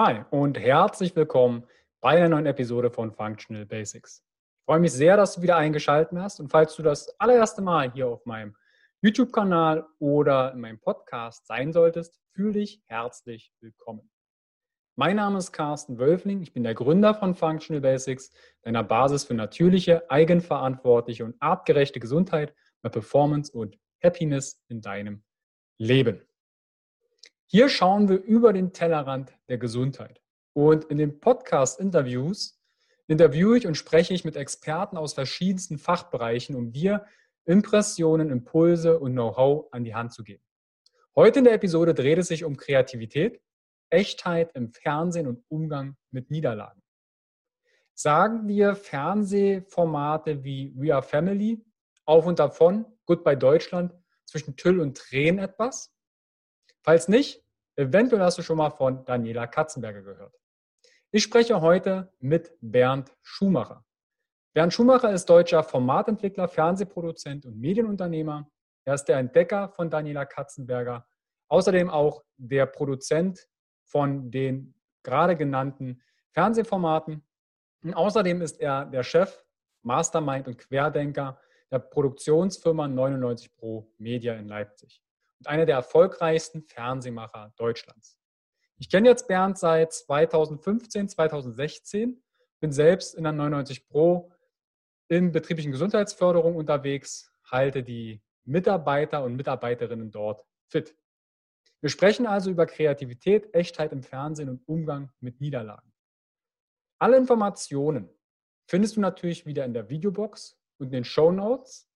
Hi und herzlich willkommen bei einer neuen Episode von Functional Basics. Ich freue mich sehr, dass du wieder eingeschaltet hast und falls du das allererste Mal hier auf meinem YouTube-Kanal oder in meinem Podcast sein solltest, fühle dich herzlich willkommen. Mein Name ist Carsten Wölfling, ich bin der Gründer von Functional Basics, deiner Basis für natürliche, eigenverantwortliche und artgerechte Gesundheit, mehr Performance und Happiness in deinem Leben. Hier schauen wir über den Tellerrand der Gesundheit. Und in den Podcast-Interviews interviewe ich und spreche ich mit Experten aus verschiedensten Fachbereichen, um dir Impressionen, Impulse und Know-how an die Hand zu geben. Heute in der Episode dreht es sich um Kreativität, Echtheit im Fernsehen und Umgang mit Niederlagen. Sagen wir Fernsehformate wie We Are Family, Auf und Davon, Goodbye Deutschland, zwischen Tüll und Tränen etwas? Falls nicht, eventuell hast du schon mal von Daniela Katzenberger gehört. Ich spreche heute mit Bernd Schumacher. Bernd Schumacher ist deutscher Formatentwickler, Fernsehproduzent und Medienunternehmer. Er ist der Entdecker von Daniela Katzenberger, außerdem auch der Produzent von den gerade genannten Fernsehformaten. Und außerdem ist er der Chef, Mastermind und Querdenker der Produktionsfirma 99 Pro Media in Leipzig und einer der erfolgreichsten Fernsehmacher Deutschlands. Ich kenne jetzt Bernd seit 2015, 2016, bin selbst in der 99 Pro in betrieblichen Gesundheitsförderung unterwegs, halte die Mitarbeiter und Mitarbeiterinnen dort fit. Wir sprechen also über Kreativität, Echtheit im Fernsehen und Umgang mit Niederlagen. Alle Informationen findest du natürlich wieder in der Videobox und in den Show Notes,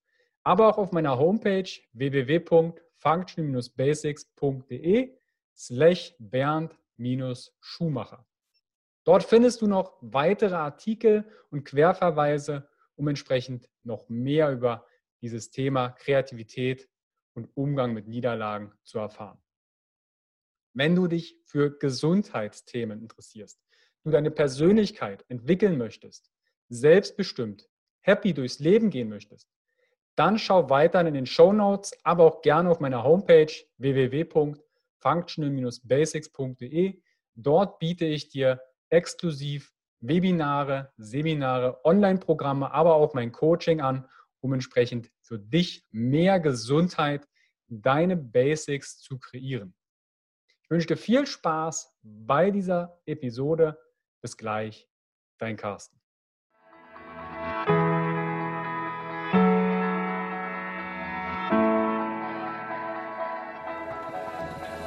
aber auch auf meiner Homepage www function-basics.de slash Bernd-Schumacher. Dort findest du noch weitere Artikel und Querverweise, um entsprechend noch mehr über dieses Thema Kreativität und Umgang mit Niederlagen zu erfahren. Wenn du dich für Gesundheitsthemen interessierst, du deine Persönlichkeit entwickeln möchtest, selbstbestimmt, happy durchs Leben gehen möchtest, dann schau weiter in den Show Notes, aber auch gerne auf meiner Homepage www.functional-basics.de. Dort biete ich dir exklusiv Webinare, Seminare, Online-Programme, aber auch mein Coaching an, um entsprechend für dich mehr Gesundheit, deine Basics zu kreieren. Ich wünsche dir viel Spaß bei dieser Episode. Bis gleich, dein Carsten.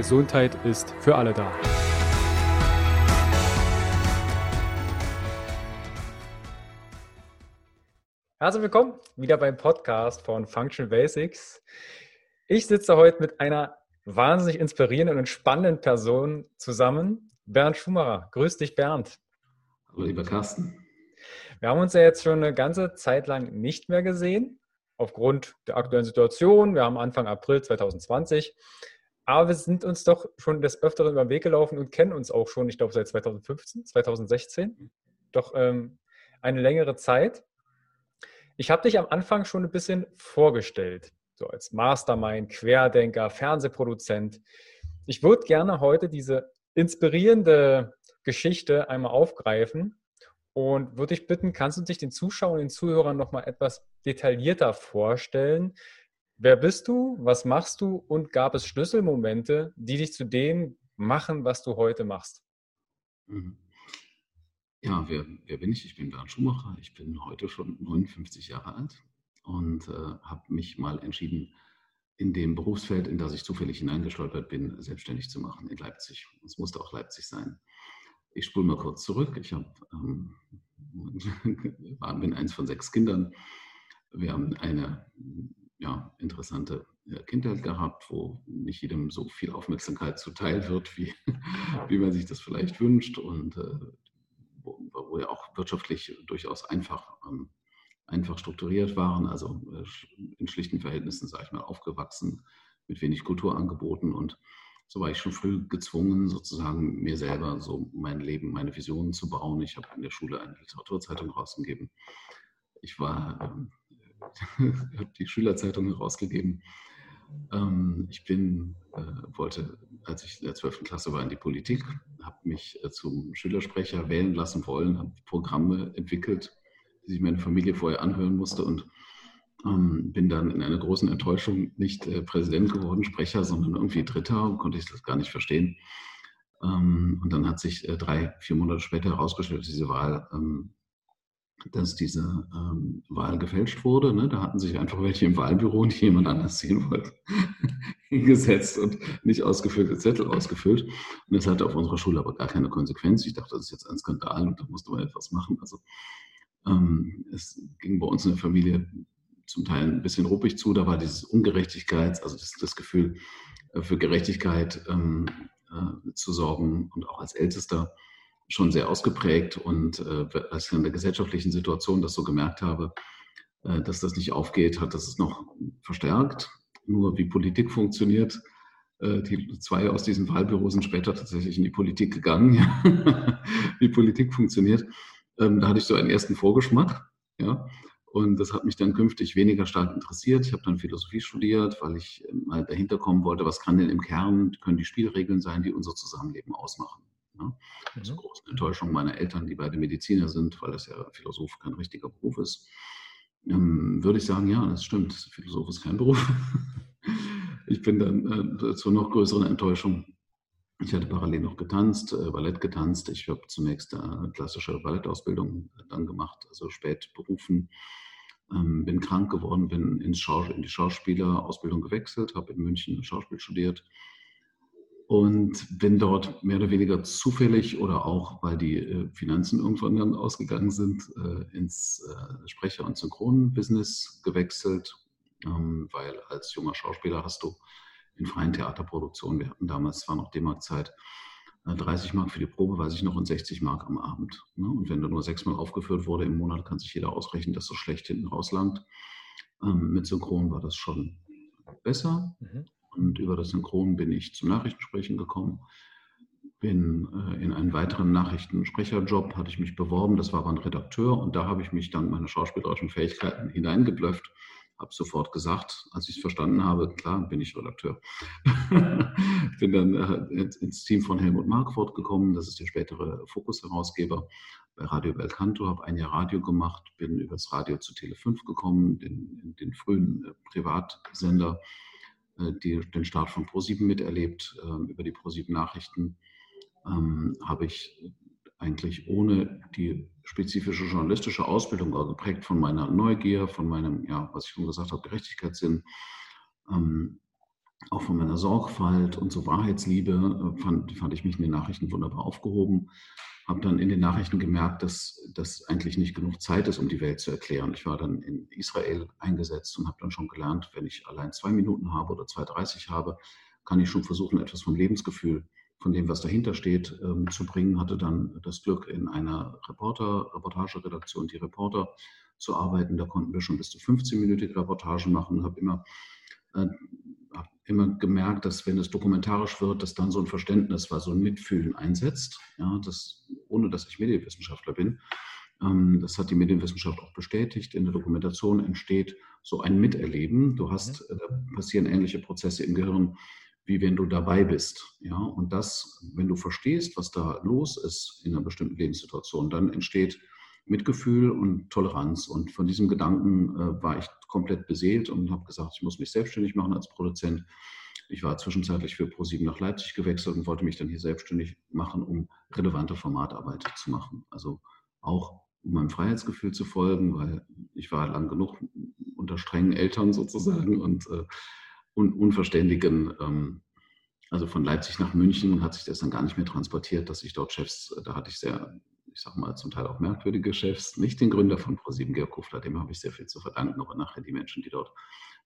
Gesundheit ist für alle da. Herzlich willkommen wieder beim Podcast von Functional Basics. Ich sitze heute mit einer wahnsinnig inspirierenden und spannenden Person zusammen, Bernd Schumacher. Grüß dich, Bernd. Hallo, lieber Carsten. Wir haben uns ja jetzt schon eine ganze Zeit lang nicht mehr gesehen, aufgrund der aktuellen Situation. Wir haben Anfang April 2020. Aber wir sind uns doch schon des Öfteren über den Weg gelaufen und kennen uns auch schon, ich glaube, seit 2015, 2016. Doch ähm, eine längere Zeit. Ich habe dich am Anfang schon ein bisschen vorgestellt, so als Mastermind, Querdenker, Fernsehproduzent. Ich würde gerne heute diese inspirierende Geschichte einmal aufgreifen und würde dich bitten, kannst du dich den Zuschauern und den Zuhörern nochmal etwas detaillierter vorstellen, Wer bist du? Was machst du? Und gab es Schlüsselmomente, die dich zu dem machen, was du heute machst? Mhm. Ja, wer, wer bin ich? Ich bin Bernd Schumacher. Ich bin heute schon 59 Jahre alt und äh, habe mich mal entschieden, in dem Berufsfeld, in das ich zufällig hineingestolpert bin, selbstständig zu machen in Leipzig. Es musste auch Leipzig sein. Ich spule mal kurz zurück. Ich hab, ähm, bin eins von sechs Kindern. Wir haben eine ja, interessante Kindheit gehabt, wo nicht jedem so viel Aufmerksamkeit zuteil wird, wie, wie man sich das vielleicht wünscht und äh, wo, wo wir auch wirtschaftlich durchaus einfach, ähm, einfach strukturiert waren, also äh, in schlichten Verhältnissen, sage ich mal, aufgewachsen, mit wenig Kulturangeboten und so war ich schon früh gezwungen, sozusagen mir selber so mein Leben, meine Visionen zu bauen. Ich habe in der Schule eine Literaturzeitung rausgegeben. Ich war, ähm, habe die Schülerzeitung herausgegeben. Ähm, ich bin, äh, wollte, als ich in der 12. Klasse war, in die Politik, habe mich äh, zum Schülersprecher wählen lassen wollen, habe Programme entwickelt, die sich meine Familie vorher anhören musste und ähm, bin dann in einer großen Enttäuschung nicht äh, Präsident geworden, Sprecher, sondern irgendwie Dritter, konnte ich das gar nicht verstehen. Ähm, und dann hat sich äh, drei, vier Monate später herausgestellt, diese Wahl, ähm, dass diese ähm, Wahl gefälscht wurde. Ne? Da hatten sich einfach welche im Wahlbüro, die jemand anders sehen wollte, hingesetzt und nicht ausgefüllte Zettel ausgefüllt. Und das hatte auf unserer Schule aber gar keine Konsequenz. Ich dachte, das ist jetzt ein Skandal und da musste man etwas machen. Also ähm, es ging bei uns in der Familie zum Teil ein bisschen ruppig zu. Da war dieses Ungerechtigkeit, also das, das Gefühl äh, für Gerechtigkeit ähm, äh, zu sorgen und auch als Ältester schon sehr ausgeprägt. Und äh, als ich in der gesellschaftlichen Situation das so gemerkt habe, äh, dass das nicht aufgeht, hat das es noch verstärkt. Nur wie Politik funktioniert, äh, die zwei aus diesem Wahlbüro sind später tatsächlich in die Politik gegangen, wie Politik funktioniert. Ähm, da hatte ich so einen ersten Vorgeschmack. Ja. Und das hat mich dann künftig weniger stark interessiert. Ich habe dann Philosophie studiert, weil ich äh, mal dahinter kommen wollte, was kann denn im Kern, können die Spielregeln sein, die unser Zusammenleben ausmachen. Ja? Mhm. Zur großen Enttäuschung meiner Eltern, die beide Mediziner sind, weil das ja Philosoph kein richtiger Beruf ist, ähm, würde ich sagen, ja, das stimmt, Philosoph ist kein Beruf. ich bin dann äh, zur noch größeren Enttäuschung ich hatte parallel noch getanzt, äh, Ballett getanzt. Ich habe zunächst eine äh, klassische Ballettausbildung dann gemacht, also spät berufen. Ähm, bin krank geworden, bin ins Schaus in die Schauspielerausbildung gewechselt, habe in München Schauspiel studiert und bin dort mehr oder weniger zufällig oder auch, weil die äh, Finanzen irgendwann dann ausgegangen sind, äh, ins äh, Sprecher- und Synchronbusiness gewechselt, ähm, weil als junger Schauspieler hast du in freien Theaterproduktionen. Wir hatten damals zwar noch D-Mark-Zeit, 30 äh, Mark für die Probe, weiß ich noch, und 60 Mark am Abend. Ne? Und wenn da nur sechsmal aufgeführt wurde im Monat, kann sich jeder ausrechnen, dass das schlecht hinten rauslangt. Ähm, mit Synchron war das schon besser. Mhm. Und über das Synchron bin ich zum Nachrichtensprechen gekommen. Bin äh, in einen weiteren Nachrichtensprecherjob, hatte ich mich beworben. Das war aber ein Redakteur und da habe ich mich dank meiner schauspielerischen Fähigkeiten hineingeblöfft habe sofort gesagt, als ich es verstanden habe, klar, bin ich Redakteur. bin dann äh, ins Team von Helmut Marquardt gekommen, das ist der spätere Fokus-Herausgeber bei Radio Belcanto, habe ein Jahr Radio gemacht, bin übers Radio zu Tele5 gekommen, den, den frühen äh, Privatsender, die, den Start von Pro7 miterlebt, äh, über die Pro7 Nachrichten ähm, habe ich eigentlich ohne die spezifische journalistische Ausbildung, also geprägt von meiner Neugier, von meinem, ja, was ich schon gesagt habe, Gerechtigkeitssinn, ähm, auch von meiner Sorgfalt und so Wahrheitsliebe, äh, fand, fand ich mich in den Nachrichten wunderbar aufgehoben. Habe dann in den Nachrichten gemerkt, dass das eigentlich nicht genug Zeit ist, um die Welt zu erklären. Ich war dann in Israel eingesetzt und habe dann schon gelernt, wenn ich allein zwei Minuten habe oder 2,30 habe, kann ich schon versuchen, etwas vom Lebensgefühl von dem, was dahinter steht, ähm, zu bringen. Hatte dann das Glück, in einer Reporter, Reportageredaktion, die Reporter zu arbeiten. Da konnten wir schon bis zu 15-minütige Reportagen machen. Habe immer, äh, hab immer gemerkt, dass wenn es dokumentarisch wird, dass dann so ein Verständnis, weil so ein Mitfühlen einsetzt. Ja, das, ohne dass ich Medienwissenschaftler bin. Ähm, das hat die Medienwissenschaft auch bestätigt. In der Dokumentation entsteht so ein Miterleben. Du hast, mhm. äh, da passieren ähnliche Prozesse im Gehirn wie wenn du dabei bist. Ja, und das, wenn du verstehst, was da los ist in einer bestimmten Lebenssituation, dann entsteht Mitgefühl und Toleranz. Und von diesem Gedanken äh, war ich komplett beseelt und habe gesagt, ich muss mich selbstständig machen als Produzent. Ich war zwischenzeitlich für ProSieben nach Leipzig gewechselt und wollte mich dann hier selbstständig machen, um relevante Formatarbeit zu machen. Also auch um meinem Freiheitsgefühl zu folgen, weil ich war lang genug unter strengen Eltern sozusagen und äh, un unverständigen, ähm, also von Leipzig nach München hat sich das dann gar nicht mehr transportiert, dass ich dort Chefs, da hatte ich sehr, ich sage mal, zum Teil auch merkwürdige Chefs, nicht den Gründer von ProSieben, Georg Kufler, dem habe ich sehr viel zu verdanken, aber nachher die Menschen, die dort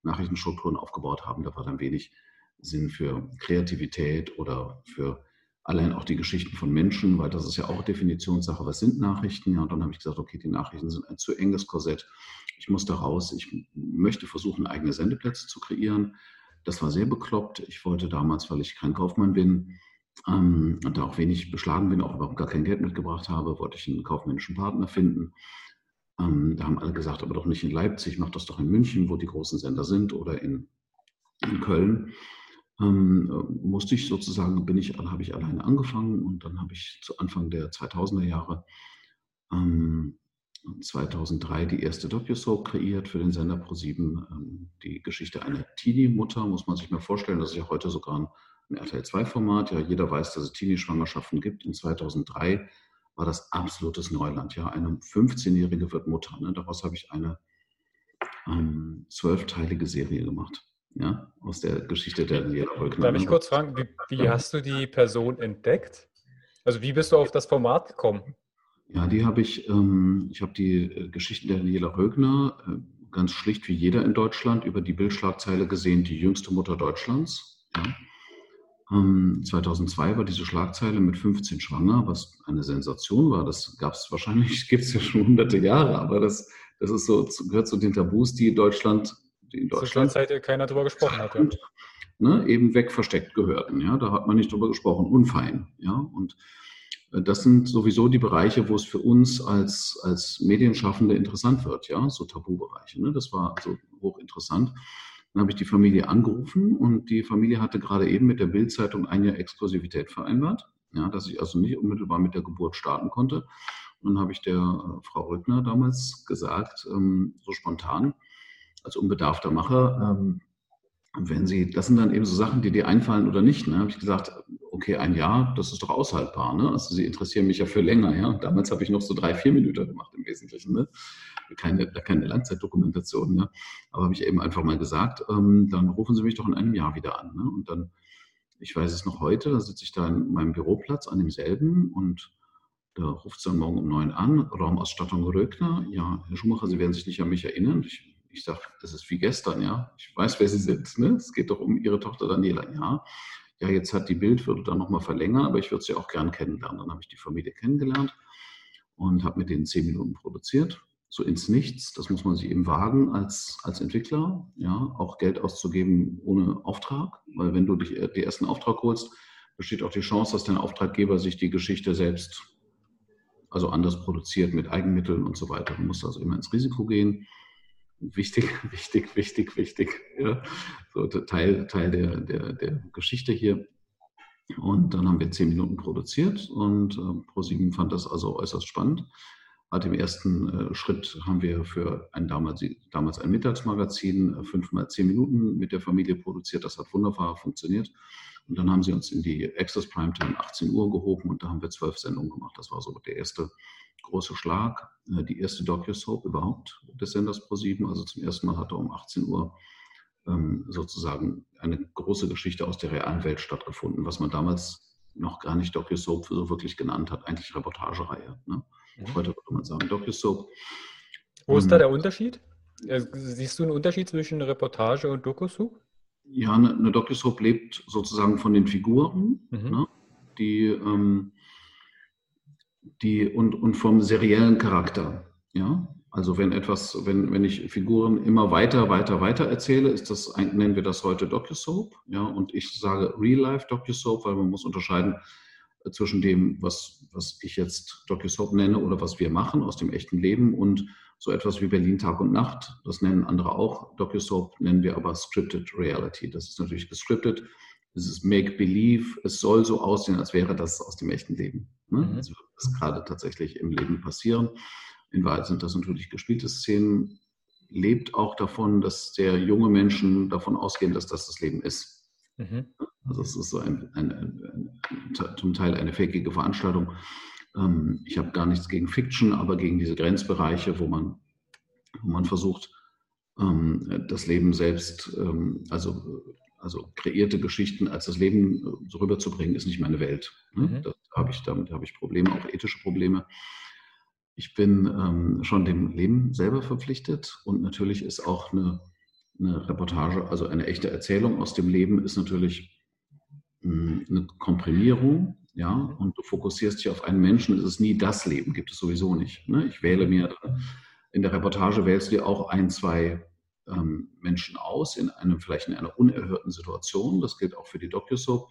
Nachrichtenstrukturen aufgebaut haben, da war dann wenig Sinn für Kreativität oder für allein auch die Geschichten von Menschen, weil das ist ja auch Definitionssache, was sind Nachrichten? Ja, und dann habe ich gesagt, okay, die Nachrichten sind ein zu enges Korsett. Ich muss da raus. Ich möchte versuchen, eigene Sendeplätze zu kreieren. Das war sehr bekloppt. Ich wollte damals, weil ich kein Kaufmann bin ähm, und da auch wenig beschlagen bin, auch überhaupt gar kein Geld mitgebracht habe, wollte ich einen kaufmännischen Partner finden. Ähm, da haben alle gesagt, aber doch nicht in Leipzig, mach das doch in München, wo die großen Sender sind, oder in, in Köln ähm, musste ich sozusagen, bin ich, habe ich alleine angefangen und dann habe ich zu Anfang der 2000er Jahre ähm, 2003 die erste Docu-Soap kreiert für den Sender Pro7. Ähm, die Geschichte einer Teenie-Mutter, muss man sich mal vorstellen, das ist ja heute sogar ein, ein RTL2-Format. Ja, jeder weiß, dass es Teenie-Schwangerschaften gibt. In 2003 war das absolutes Neuland. Ja, eine 15-Jährige wird Mutter. Ne? Daraus habe ich eine ähm, zwölfteilige Serie gemacht ja, aus der Geschichte der Daniela Wolkner. Darf ich kurz fragen, wie, wie hast du die Person entdeckt? Also wie bist du auf das Format gekommen? Ja, die habe ich, ähm, ich habe die äh, Geschichten der Daniela Rögner äh, ganz schlicht wie jeder in Deutschland über die Bildschlagzeile gesehen, die jüngste Mutter Deutschlands. Ja. Ähm, 2002 war diese Schlagzeile mit 15 schwanger, was eine Sensation war. Das gab es wahrscheinlich, gibt es ja schon hunderte Jahre, aber das, das ist so, gehört zu den Tabus, die Deutschland die in Deutschland. Zur Zeit keiner drüber gesprochen hat. Ja. Ne, eben wegversteckt gehörten. Ja, da hat man nicht drüber gesprochen. Unfein. Ja, und äh, das sind sowieso die Bereiche, wo es für uns als, als Medienschaffende interessant wird, ja, so Tabubereiche. Ne? Das war also hochinteressant. Dann habe ich die Familie angerufen und die Familie hatte gerade eben mit der Bildzeitung ein Jahr Exklusivität vereinbart, ja, dass ich also nicht unmittelbar mit der Geburt starten konnte. Und dann habe ich der äh, Frau Rückner damals gesagt, ähm, so spontan, als unbedarfter Macher, ähm, wenn Sie, das sind dann eben so Sachen, die dir einfallen oder nicht. Ne? Habe ich gesagt, okay, ein Jahr, das ist doch aushaltbar. Ne? Also Sie interessieren mich ja für länger. Ja? Damals habe ich noch so drei, vier Minuten gemacht im Wesentlichen. Ne? Keine, keine Langzeitdokumentation. Ne? Aber habe ich eben einfach mal gesagt, ähm, dann rufen Sie mich doch in einem Jahr wieder an. Ne? Und dann, ich weiß es noch heute, da sitze ich da in meinem Büroplatz an demselben und da ruft es dann morgen um neun an, Raumausstattung Rögner. Ja, Herr Schumacher, Sie werden sich nicht an mich erinnern. Ich ich sage, es ist wie gestern, ja. Ich weiß, wer Sie sind. Ne? Es geht doch um Ihre Tochter Daniela, ja. Ja, jetzt hat die Bild, würde dann nochmal verlängern, aber ich würde sie auch gern kennenlernen. Dann habe ich die Familie kennengelernt und habe mit denen zehn Minuten produziert. So ins Nichts, das muss man sich eben wagen als, als Entwickler, ja, auch Geld auszugeben ohne Auftrag, weil wenn du dich den ersten Auftrag holst, besteht auch die Chance, dass dein Auftraggeber sich die Geschichte selbst, also anders produziert mit Eigenmitteln und so weiter. Du musst also immer ins Risiko gehen wichtig, wichtig, wichtig, wichtig. Ja. So Teil, Teil der, der, der Geschichte hier. Und dann haben wir zehn Minuten produziert und äh, ProSieben fand das also äußerst spannend. Hat im ersten äh, Schritt haben wir für ein damals, damals ein Mittagsmagazin äh, fünfmal zehn Minuten mit der Familie produziert. Das hat wunderbar funktioniert. Und dann haben sie uns in die Access Primetime 18 Uhr gehoben und da haben wir zwölf Sendungen gemacht. Das war so der erste große Schlag, äh, die erste Docu-Soap überhaupt des Senders Pro7. Also zum ersten Mal hat er um 18 Uhr ähm, sozusagen eine große Geschichte aus der realen Welt stattgefunden, was man damals noch gar nicht Docu-Soap so wirklich genannt hat, eigentlich Reportagereihe. Ne? Mhm. Heute würde man sagen Docu-Soap. Wo ist da der Unterschied? Äh, siehst du einen Unterschied zwischen Reportage und Doku-Soap? Ja, eine, eine Docu-Soap lebt sozusagen von den Figuren, mhm. ne? die ähm, die und, und vom seriellen Charakter. Ja? Also wenn etwas, wenn, wenn ich Figuren immer weiter, weiter, weiter erzähle, ist das, nennen wir das heute Docu-Soap. Ja? Und ich sage Real-Life Docu-Soap, weil man muss unterscheiden äh, zwischen dem, was, was ich jetzt Docu-Soap nenne oder was wir machen aus dem echten Leben und so etwas wie Berlin Tag und Nacht. Das nennen andere auch. Docu-Soap nennen wir aber Scripted Reality. Das ist natürlich gescriptet es ist Make-Believe, es soll so aussehen, als wäre das aus dem echten Leben. Ne? Mhm. Also das gerade tatsächlich im Leben passieren. In Wahrheit sind das natürlich gespielte Szenen, lebt auch davon, dass der junge Menschen davon ausgehen, dass das das Leben ist. Mhm. Also es ist so ein, ein, ein, zum Teil eine fakige Veranstaltung. Ähm, ich habe gar nichts gegen Fiction, aber gegen diese Grenzbereiche, wo man, wo man versucht, ähm, das Leben selbst, ähm, also also kreierte Geschichten als das Leben äh, so rüberzubringen, ist nicht meine Welt. Ne? Mhm. Das habe ich, damit habe ich Probleme, auch ethische Probleme. Ich bin ähm, schon dem Leben selber verpflichtet und natürlich ist auch eine, eine Reportage, also eine echte Erzählung aus dem Leben, ist natürlich hm, eine Komprimierung, ja, und du fokussierst dich auf einen Menschen, ist es nie das Leben, gibt es sowieso nicht. Ne? Ich wähle mir, in der Reportage wählst du dir auch ein, zwei ähm, Menschen aus, in einem, vielleicht in einer unerhörten Situation. Das gilt auch für die DocuSoap.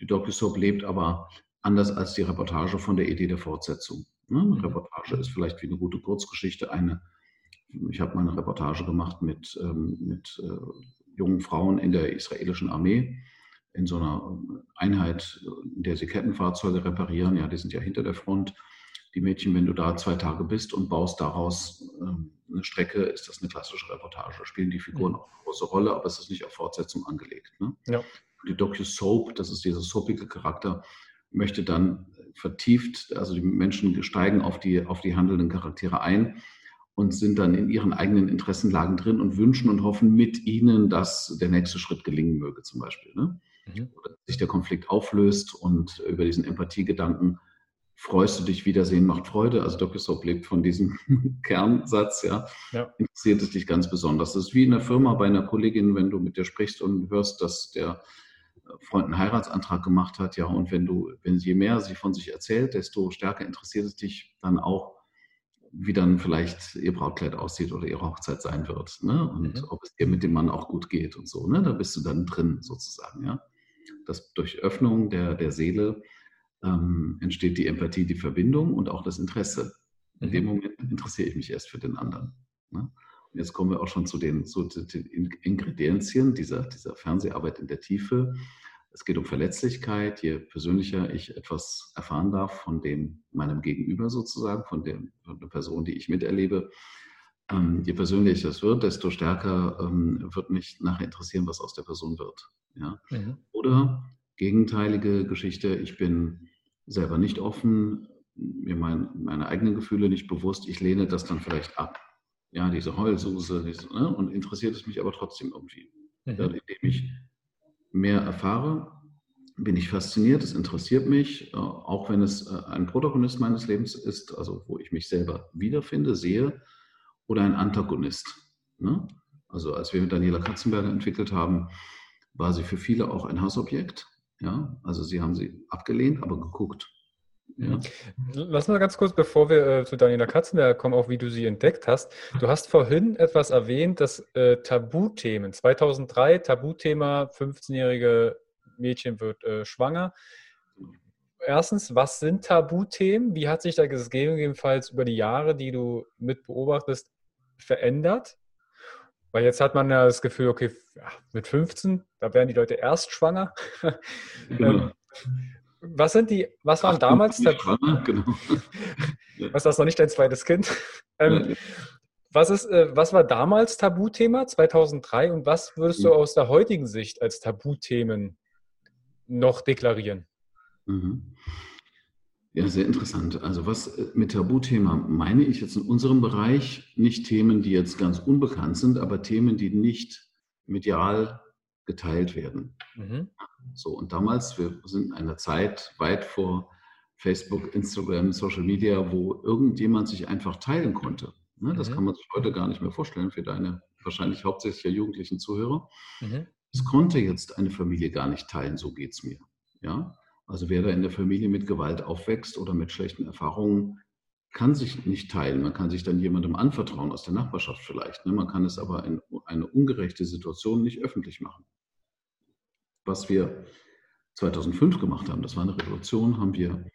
Die DocuSoap lebt aber anders als die Reportage von der Idee der Fortsetzung. Ne? Eine mhm. Reportage ist vielleicht wie eine gute Kurzgeschichte eine. Ich habe mal eine Reportage gemacht mit, ähm, mit äh, jungen Frauen in der israelischen Armee in so einer Einheit, in der sie Kettenfahrzeuge reparieren. Ja, die sind ja hinter der Front. Die Mädchen, wenn du da zwei Tage bist und baust daraus ähm, eine Strecke, ist das eine klassische Reportage. Spielen die Figuren mhm. auch eine große Rolle, aber es ist nicht auf Fortsetzung angelegt. Ne? Ja. Die Docu-Soap, das ist dieser soapige Charakter, möchte dann vertieft, also die Menschen steigen auf die, auf die handelnden Charaktere ein und sind dann in ihren eigenen Interessenlagen drin und wünschen und hoffen mit ihnen, dass der nächste Schritt gelingen möge, zum Beispiel. Ne? Mhm. Oder sich der Konflikt auflöst und über diesen Empathiegedanken freust du dich, Wiedersehen macht Freude. Also Dr. Soap lebt von diesem Kernsatz, ja. ja. Interessiert es dich ganz besonders. Das ist wie in der Firma bei einer Kollegin, wenn du mit der sprichst und hörst, dass der Freund einen Heiratsantrag gemacht hat, ja, und wenn du, wenn je mehr sie von sich erzählt, desto stärker interessiert es dich dann auch, wie dann vielleicht ihr Brautkleid aussieht oder ihre Hochzeit sein wird, ne? Und mhm. ob es ihr mit dem Mann auch gut geht und so, ne? Da bist du dann drin sozusagen, ja. Das durch Öffnung der, der Seele ähm, entsteht die Empathie, die Verbindung und auch das Interesse. In dem mhm. Moment interessiere ich mich erst für den anderen. Ne? Und jetzt kommen wir auch schon zu den, zu den Ingredienzien dieser, dieser Fernseharbeit in der Tiefe. Es geht um Verletzlichkeit. Je persönlicher ich etwas erfahren darf von dem, meinem Gegenüber sozusagen, von, dem, von der Person, die ich miterlebe, ähm, je persönlicher es wird, desto stärker ähm, wird mich nachher interessieren, was aus der Person wird. Ja? Mhm. Oder gegenteilige Geschichte, ich bin selber nicht offen, mir mein, meine eigenen Gefühle nicht bewusst, ich lehne das dann vielleicht ab. Ja, diese Heulsuse, diese, ne? und interessiert es mich aber trotzdem irgendwie. Mhm. Indem ich mehr erfahre, bin ich fasziniert, es interessiert mich, äh, auch wenn es äh, ein Protagonist meines Lebens ist, also wo ich mich selber wiederfinde, sehe, oder ein Antagonist. Ne? Also als wir mit Daniela Katzenberger entwickelt haben, war sie für viele auch ein Hassobjekt. Ja, also sie haben sie abgelehnt, aber geguckt. Ja. Lass mal ganz kurz, bevor wir äh, zu Daniela Katzenberger kommen, auch wie du sie entdeckt hast. Du hast vorhin etwas erwähnt, dass äh, Tabuthemen, 2003 Tabuthema, 15-jährige Mädchen wird äh, schwanger. Erstens, was sind Tabuthemen? Wie hat sich das gegebenenfalls über die Jahre, die du mit beobachtest, verändert? Weil jetzt hat man ja das Gefühl, okay, mit 15, da werden die Leute erst schwanger. Genau. was sind die, was waren Ach, damals schwanger, genau. Was das noch nicht dein zweites Kind? Ähm, was, ist, äh, was war damals Tabuthema 2003 und was würdest du mhm. aus der heutigen Sicht als Tabuthemen noch deklarieren? Mhm. Ja, sehr interessant. Also was äh, mit Tabuthema meine ich jetzt in unserem Bereich nicht Themen, die jetzt ganz unbekannt sind, aber Themen, die nicht medial geteilt werden. Mhm. So, und damals, wir sind in einer Zeit weit vor Facebook, Instagram, Social Media, wo irgendjemand sich einfach teilen konnte. Ne, das mhm. kann man sich heute gar nicht mehr vorstellen für deine wahrscheinlich hauptsächlich ja jugendlichen Zuhörer. Mhm. Es konnte jetzt eine Familie gar nicht teilen, so geht es mir. Ja? Also wer da in der Familie mit Gewalt aufwächst oder mit schlechten Erfahrungen, kann sich nicht teilen. Man kann sich dann jemandem anvertrauen aus der Nachbarschaft vielleicht. Ne? Man kann es aber in eine ungerechte Situation nicht öffentlich machen. Was wir 2005 gemacht haben, das war eine Revolution, haben wir,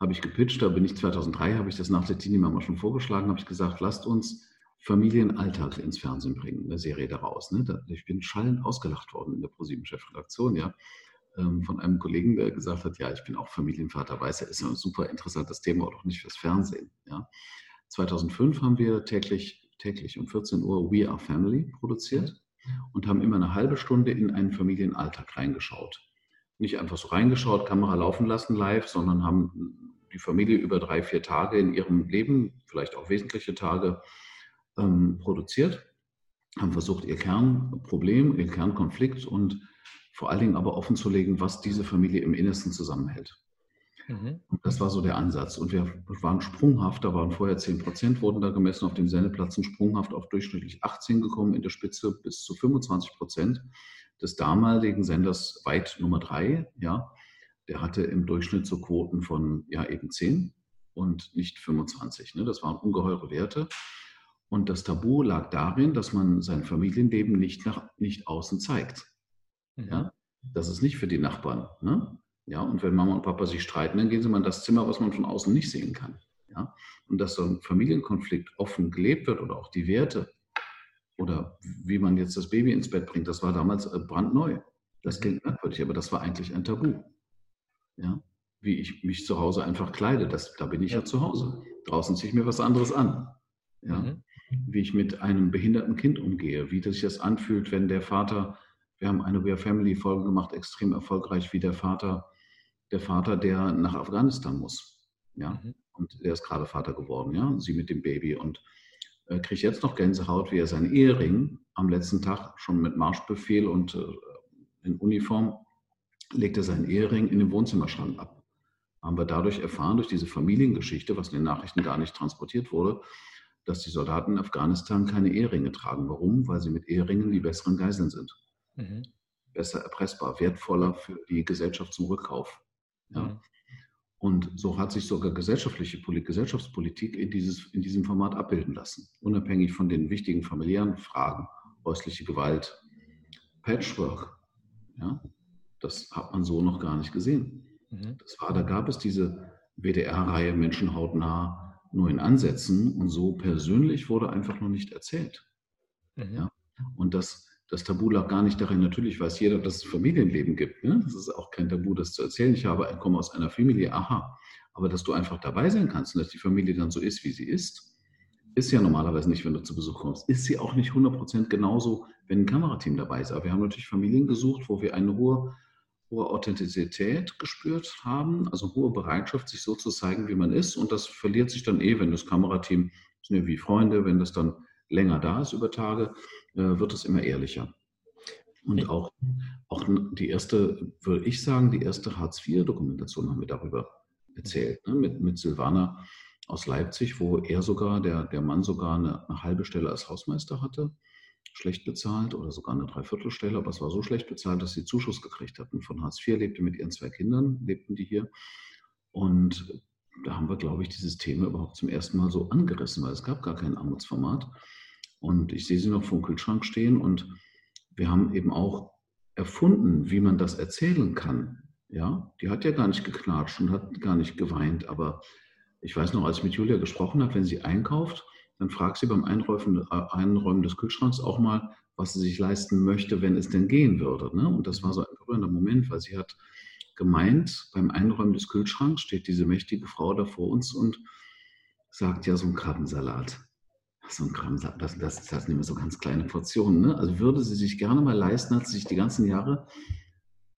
habe ich gepitcht, da bin ich 2003, habe ich das nach der Teenie-Mama schon vorgeschlagen, habe ich gesagt, lasst uns Familienalltag ins Fernsehen bringen, eine Serie daraus. Ne? Ich bin schallend ausgelacht worden in der ProSieben-Chefredaktion, ja. Ähm, von einem Kollegen, der gesagt hat, ja, ich bin auch Familienvater, weiß er, ist ein super interessantes Thema, auch nicht fürs Fernsehen. Ja. 2005 haben wir täglich, täglich um 14 Uhr We Are Family produziert und haben immer eine halbe Stunde in einen Familienalltag reingeschaut. Nicht einfach so reingeschaut, Kamera laufen lassen live, sondern haben die Familie über drei, vier Tage in ihrem Leben, vielleicht auch wesentliche Tage, ähm, produziert, haben versucht, ihr Kernproblem, ihr Kernkonflikt und vor allen Dingen aber offen zu legen, was diese Familie im Innersten zusammenhält. Mhm. Das war so der Ansatz. Und wir waren sprunghaft, da waren vorher 10 Prozent, wurden da gemessen auf dem Sendeplatz und sprunghaft auf durchschnittlich 18 gekommen, in der Spitze bis zu 25 Prozent des damaligen Senders weit Nummer 3. Ja, der hatte im Durchschnitt so Quoten von ja eben 10 und nicht 25. Ne? Das waren ungeheure Werte. Und das Tabu lag darin, dass man sein Familienleben nicht nach nicht außen zeigt. Mhm. Ja? Das ist nicht für die Nachbarn. Ne? Ja, und wenn Mama und Papa sich streiten, dann gehen sie mal in das Zimmer, was man von außen nicht sehen kann. Ja, und dass so ein Familienkonflikt offen gelebt wird oder auch die Werte oder wie man jetzt das Baby ins Bett bringt, das war damals äh, brandneu. Das klingt merkwürdig, aber das war eigentlich ein Tabu. Ja, wie ich mich zu Hause einfach kleide, das, da bin ich ja zu Hause. Draußen ziehe ich mir was anderes an. Ja, mhm. wie ich mit einem behinderten Kind umgehe, wie sich das anfühlt, wenn der Vater, wir haben eine We Are Family Folge gemacht, extrem erfolgreich, wie der Vater der Vater, der nach Afghanistan muss. Ja, mhm. und der ist gerade Vater geworden, ja, sie mit dem Baby und äh, kriegt jetzt noch Gänsehaut, wie er seinen Ehering am letzten Tag schon mit Marschbefehl und äh, in Uniform legt er seinen Ehering in den Wohnzimmerschrank ab. Haben wir dadurch erfahren, durch diese Familiengeschichte, was in den Nachrichten gar nicht transportiert wurde, dass die Soldaten in Afghanistan keine Eheringe tragen. Warum? Weil sie mit Eheringen die besseren Geiseln sind. Mhm. Besser erpressbar, wertvoller für die Gesellschaft zum Rückkauf. Ja. Mhm. Und so hat sich sogar gesellschaftliche Gesellschaftspolitik in, dieses, in diesem Format abbilden lassen, unabhängig von den wichtigen familiären Fragen, häusliche Gewalt, Patchwork. Ja, das hat man so noch gar nicht gesehen. Mhm. Das war, da gab es diese WDR-Reihe Menschen hautnah nur in Ansätzen und so persönlich wurde einfach noch nicht erzählt. Mhm. Ja, und das das Tabu lag gar nicht darin. Natürlich weiß jeder, dass es Familienleben gibt. Ne? Das ist auch kein Tabu, das zu erzählen. Ich habe, ich komme aus einer Familie, aha. Aber dass du einfach dabei sein kannst und dass die Familie dann so ist, wie sie ist, ist ja normalerweise nicht, wenn du zu Besuch kommst. Ist sie auch nicht 100% genauso, wenn ein Kamerateam dabei ist. Aber wir haben natürlich Familien gesucht, wo wir eine hohe, hohe Authentizität gespürt haben, also hohe Bereitschaft, sich so zu zeigen, wie man ist. Und das verliert sich dann eh, wenn das Kamerateam, sind ja wie Freunde, wenn das dann länger da ist über Tage, wird es immer ehrlicher. Und auch, auch die erste, würde ich sagen, die erste Hartz-IV-Dokumentation haben wir darüber erzählt, ne? mit, mit Silvana aus Leipzig, wo er sogar, der, der Mann sogar eine, eine halbe Stelle als Hausmeister hatte, schlecht bezahlt oder sogar eine Dreiviertelstelle, aber es war so schlecht bezahlt, dass sie Zuschuss gekriegt hatten. Von Hartz IV lebte mit ihren zwei Kindern, lebten die hier. Und da haben wir, glaube ich, dieses Thema überhaupt zum ersten Mal so angerissen, weil es gab gar kein Armutsformat. Und ich sehe sie noch vor dem Kühlschrank stehen und wir haben eben auch erfunden, wie man das erzählen kann. Ja, die hat ja gar nicht geknatscht und hat gar nicht geweint, aber ich weiß noch, als ich mit Julia gesprochen habe, wenn sie einkauft, dann fragt sie beim Einräumen, äh, Einräumen des Kühlschranks auch mal, was sie sich leisten möchte, wenn es denn gehen würde. Ne? Und das war so ein berührender Moment, weil sie hat gemeint, beim Einräumen des Kühlschranks steht diese mächtige Frau da vor uns und sagt, ja, so ein Krabbensalat. So ein Kram, das, das, das sind immer so ganz kleine Portionen. Ne? Also würde sie sich gerne mal leisten, hat sie sich die ganzen Jahre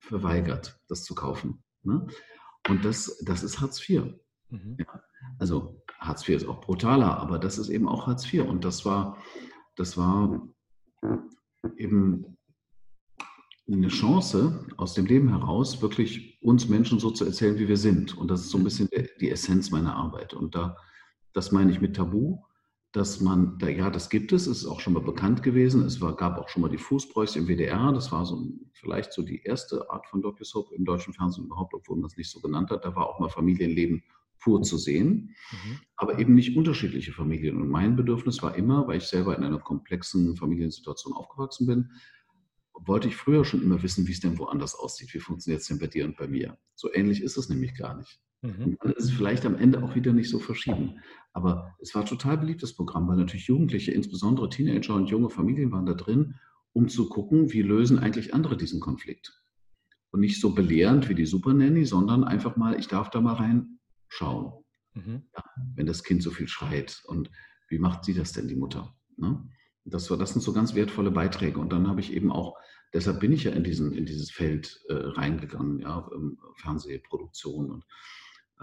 verweigert, das zu kaufen. Ne? Und das, das ist Hartz IV. Mhm. Ja. Also Hartz IV ist auch brutaler, aber das ist eben auch Hartz IV. Und das war, das war eben eine Chance aus dem Leben heraus, wirklich uns Menschen so zu erzählen, wie wir sind. Und das ist so ein bisschen die Essenz meiner Arbeit. Und da, das meine ich mit Tabu dass man, ja, das gibt es, es ist auch schon mal bekannt gewesen. Es war, gab auch schon mal die Fußbräuchs im WDR. Das war so vielleicht so die erste Art von Docusoap im deutschen Fernsehen überhaupt, obwohl man es nicht so genannt hat. Da war auch mal Familienleben pur zu sehen, mhm. aber eben nicht unterschiedliche Familien. Und mein Bedürfnis war immer, weil ich selber in einer komplexen Familiensituation aufgewachsen bin, wollte ich früher schon immer wissen, wie es denn woanders aussieht. Wie funktioniert es denn bei dir und bei mir? So ähnlich ist es nämlich gar nicht. Mhm. Und dann ist es vielleicht am Ende auch wieder nicht so verschieden. Aber es war total beliebtes Programm, weil natürlich Jugendliche, insbesondere Teenager und junge Familien waren da drin, um zu gucken, wie lösen eigentlich andere diesen Konflikt. Und nicht so belehrend wie die Super Nanny, sondern einfach mal, ich darf da mal reinschauen. Mhm. Ja, wenn das Kind so viel schreit und wie macht sie das denn, die Mutter? Ne? Das, war, das sind so ganz wertvolle Beiträge. Und dann habe ich eben auch, deshalb bin ich ja in, diesen, in dieses Feld äh, reingegangen, ja, Fernsehproduktion und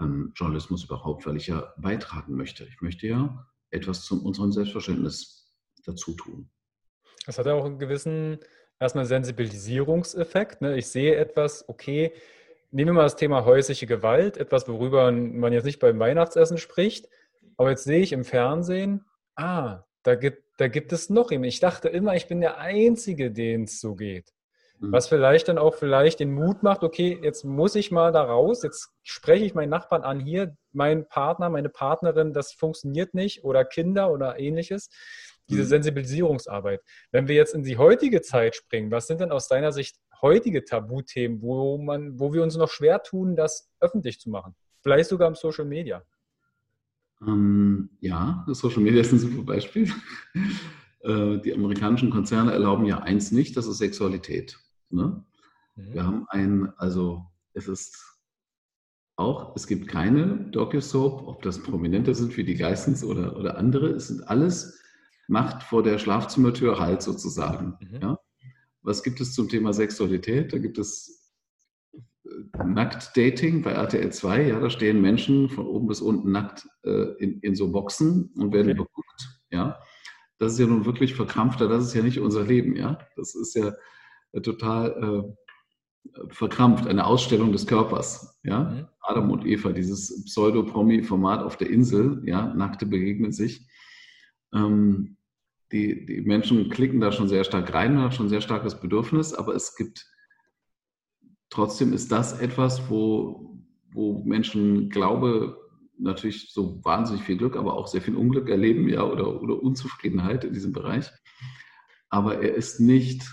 ähm, Journalismus überhaupt, weil ich ja beitragen möchte. Ich möchte ja etwas zu unserem Selbstverständnis dazu tun. Das hat ja auch einen gewissen erstmal Sensibilisierungseffekt. Ne? Ich sehe etwas, okay, nehmen wir mal das Thema häusliche Gewalt, etwas, worüber man jetzt nicht beim Weihnachtsessen spricht, aber jetzt sehe ich im Fernsehen, ah, da gibt, da gibt es noch jemanden. Ich dachte immer, ich bin der Einzige, den es so geht. Mhm. Was vielleicht dann auch vielleicht den Mut macht, okay, jetzt muss ich mal da raus, jetzt spreche ich meinen Nachbarn an, hier, mein Partner, meine Partnerin, das funktioniert nicht oder Kinder oder ähnliches. Diese mhm. Sensibilisierungsarbeit. Wenn wir jetzt in die heutige Zeit springen, was sind denn aus deiner Sicht heutige Tabuthemen, wo, man, wo wir uns noch schwer tun, das öffentlich zu machen? Vielleicht sogar im Social Media. Ähm, ja, Social Media ist ein super Beispiel. Äh, die amerikanischen Konzerne erlauben ja eins nicht, das ist Sexualität. Ne? Mhm. Wir haben ein, also es ist auch, es gibt keine Docu-Soap, ob das Prominente sind wie die Geissens oder, oder andere. Es sind alles Macht vor der Schlafzimmertür halt sozusagen. Mhm. Ja? Was gibt es zum Thema Sexualität? Da gibt es äh, Nackt-Dating bei RTL 2. Ja, da stehen Menschen von oben bis unten nackt äh, in, in so Boxen und werden okay. beguckt. Ja, das ist ja nun wirklich verkrampfter. Das ist ja nicht unser Leben. Ja, das ist ja total äh, verkrampft, eine Ausstellung des Körpers. Ja, mhm. Adam und Eva, dieses Pseudo-Promi-Format auf der Insel. Ja, Nackte begegnen sich. Ähm, die, die Menschen klicken da schon sehr stark rein, hat schon ein sehr starkes Bedürfnis, aber es gibt trotzdem ist das etwas, wo, wo Menschen Glaube natürlich so wahnsinnig viel Glück, aber auch sehr viel Unglück erleben, ja, oder, oder Unzufriedenheit in diesem Bereich. Aber er ist nicht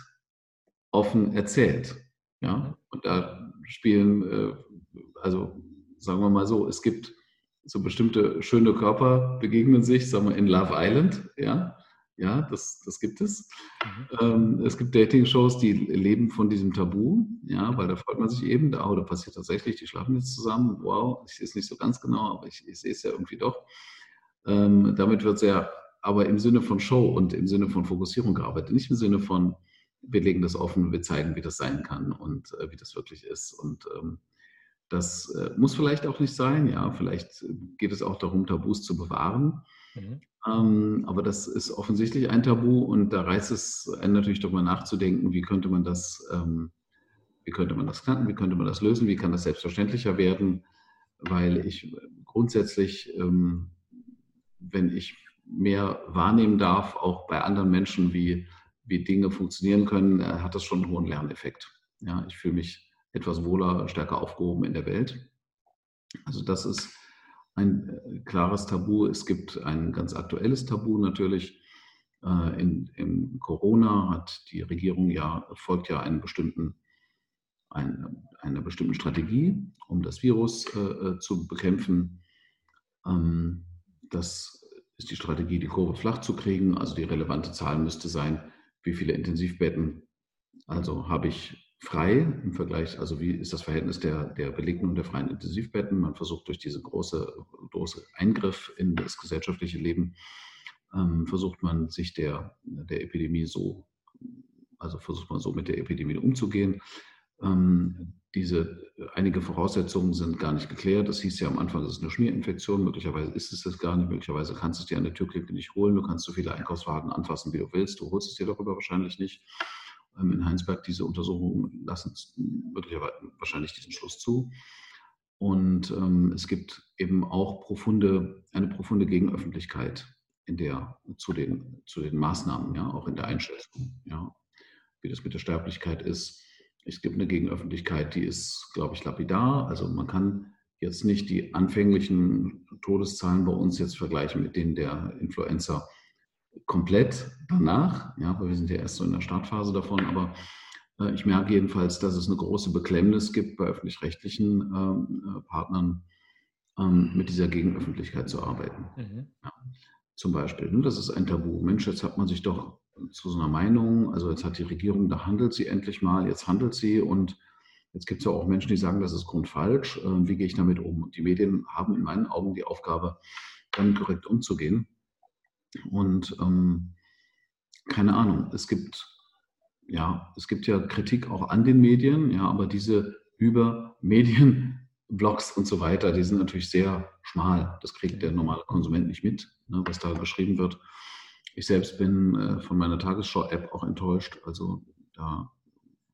offen erzählt. Ja, und da spielen, äh, also sagen wir mal so, es gibt so bestimmte schöne Körper begegnen sich, sagen wir in Love Island, ja, ja, das, das gibt es. Mhm. Ähm, es gibt Dating-Shows, die leben von diesem Tabu, ja, weil da freut man sich eben, da, oh, da passiert tatsächlich, die schlafen jetzt zusammen, wow, ich sehe es nicht so ganz genau, aber ich, ich sehe es ja irgendwie doch. Ähm, damit wird sehr, aber im Sinne von Show und im Sinne von Fokussierung gearbeitet, nicht im Sinne von, wir legen das offen, wir zeigen, wie das sein kann und äh, wie das wirklich ist. Und ähm, das äh, muss vielleicht auch nicht sein, ja, vielleicht geht es auch darum, Tabus zu bewahren. Mhm. Ähm, aber das ist offensichtlich ein Tabu und da reizt es einen natürlich darüber nachzudenken, wie könnte man das, ähm, wie könnte man das knacken, wie könnte man das lösen, wie kann das selbstverständlicher werden, weil ich grundsätzlich, ähm, wenn ich mehr wahrnehmen darf, auch bei anderen Menschen, wie, wie Dinge funktionieren können, äh, hat das schon einen hohen Lerneffekt. Ja, ich fühle mich etwas wohler, stärker aufgehoben in der Welt. Also das ist ein äh, klares Tabu. Es gibt ein ganz aktuelles Tabu natürlich. Äh, in, in Corona hat die Regierung ja, folgt ja einen bestimmten, ein, einer bestimmten Strategie, um das Virus äh, zu bekämpfen. Ähm, das ist die Strategie, die Kurve flach zu kriegen. Also die relevante Zahl müsste sein, wie viele Intensivbetten also habe ich frei im Vergleich, also wie ist das Verhältnis der, der belegten und der freien Intensivbetten? Man versucht durch diesen große, große Eingriff in das gesellschaftliche Leben, ähm, versucht man sich der, der Epidemie so, also versucht man so mit der Epidemie umzugehen. Ähm, diese einige Voraussetzungen sind gar nicht geklärt. Das hieß ja am Anfang, es ist eine Schmierinfektion. Möglicherweise ist es das gar nicht. Möglicherweise kannst du es dir an der Türklinke nicht holen. Du kannst so viele Einkaufswagen anfassen, wie du willst. Du holst es dir darüber wahrscheinlich nicht. Ähm, in Heinsberg. Diese Untersuchungen lassen möglicherweise wahrscheinlich diesen Schluss zu. Und ähm, es gibt eben auch profunde, eine profunde Gegenöffentlichkeit in der, zu, den, zu den Maßnahmen, ja, auch in der Einschätzung, ja, wie das mit der Sterblichkeit ist. Es gibt eine Gegenöffentlichkeit, die ist, glaube ich, lapidar. Also man kann jetzt nicht die anfänglichen Todeszahlen bei uns jetzt vergleichen mit denen der Influenza komplett danach, ja, weil wir sind ja erst so in der Startphase davon, aber äh, ich merke jedenfalls, dass es eine große Beklemmnis gibt bei öffentlich-rechtlichen ähm, äh, Partnern, ähm, mit dieser Gegenöffentlichkeit zu arbeiten. Mhm. Ja, zum Beispiel, ne, das ist ein Tabu. Mensch, jetzt hat man sich doch zu so einer Meinung, also jetzt hat die Regierung, da handelt sie endlich mal, jetzt handelt sie und jetzt gibt es ja auch Menschen, die sagen, das ist grundfalsch. Äh, wie gehe ich damit um? Und die Medien haben in meinen Augen die Aufgabe, damit korrekt umzugehen. Und ähm, keine Ahnung, es gibt ja, es gibt ja Kritik auch an den Medien, ja, aber diese über Medien, Blogs und so weiter, die sind natürlich sehr schmal. Das kriegt der normale Konsument nicht mit, ne, was da geschrieben wird. Ich selbst bin äh, von meiner Tagesschau-App auch enttäuscht. Also da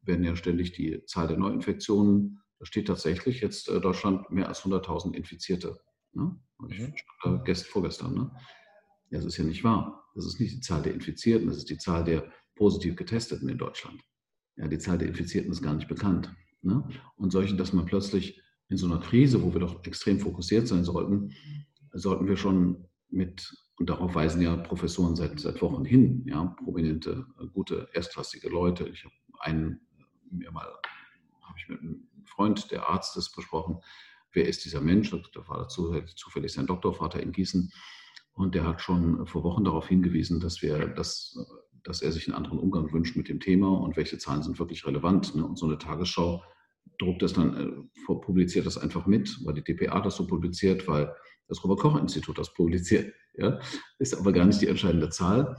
werden ja ständig die Zahl der Neuinfektionen, da steht tatsächlich jetzt äh, Deutschland mehr als 100.000 Infizierte. Ne? Mhm. Gest, vorgestern. Ne? Ja, das ist ja nicht wahr. Das ist nicht die Zahl der Infizierten, das ist die Zahl der positiv Getesteten in Deutschland. Ja, die Zahl der Infizierten ist gar nicht bekannt. Ne? Und solchen, dass man plötzlich in so einer Krise, wo wir doch extrem fokussiert sein sollten, sollten wir schon mit, und darauf weisen ja Professoren seit, seit Wochen hin, ja, prominente, gute, erstklassige Leute. Ich habe einen, mir mal, habe ich mit einem Freund, der Arzt ist, besprochen, wer ist dieser Mensch? Da war zufällig sein Doktorvater in Gießen. Und der hat schon vor Wochen darauf hingewiesen, dass wir das dass er sich einen anderen Umgang wünscht mit dem Thema und welche Zahlen sind wirklich relevant. Ne? Und so eine Tagesschau druckt das dann, äh, publiziert das einfach mit, weil die DPA das so publiziert, weil das Robert-Koch-Institut das publiziert. Ja? Ist aber gar nicht die entscheidende Zahl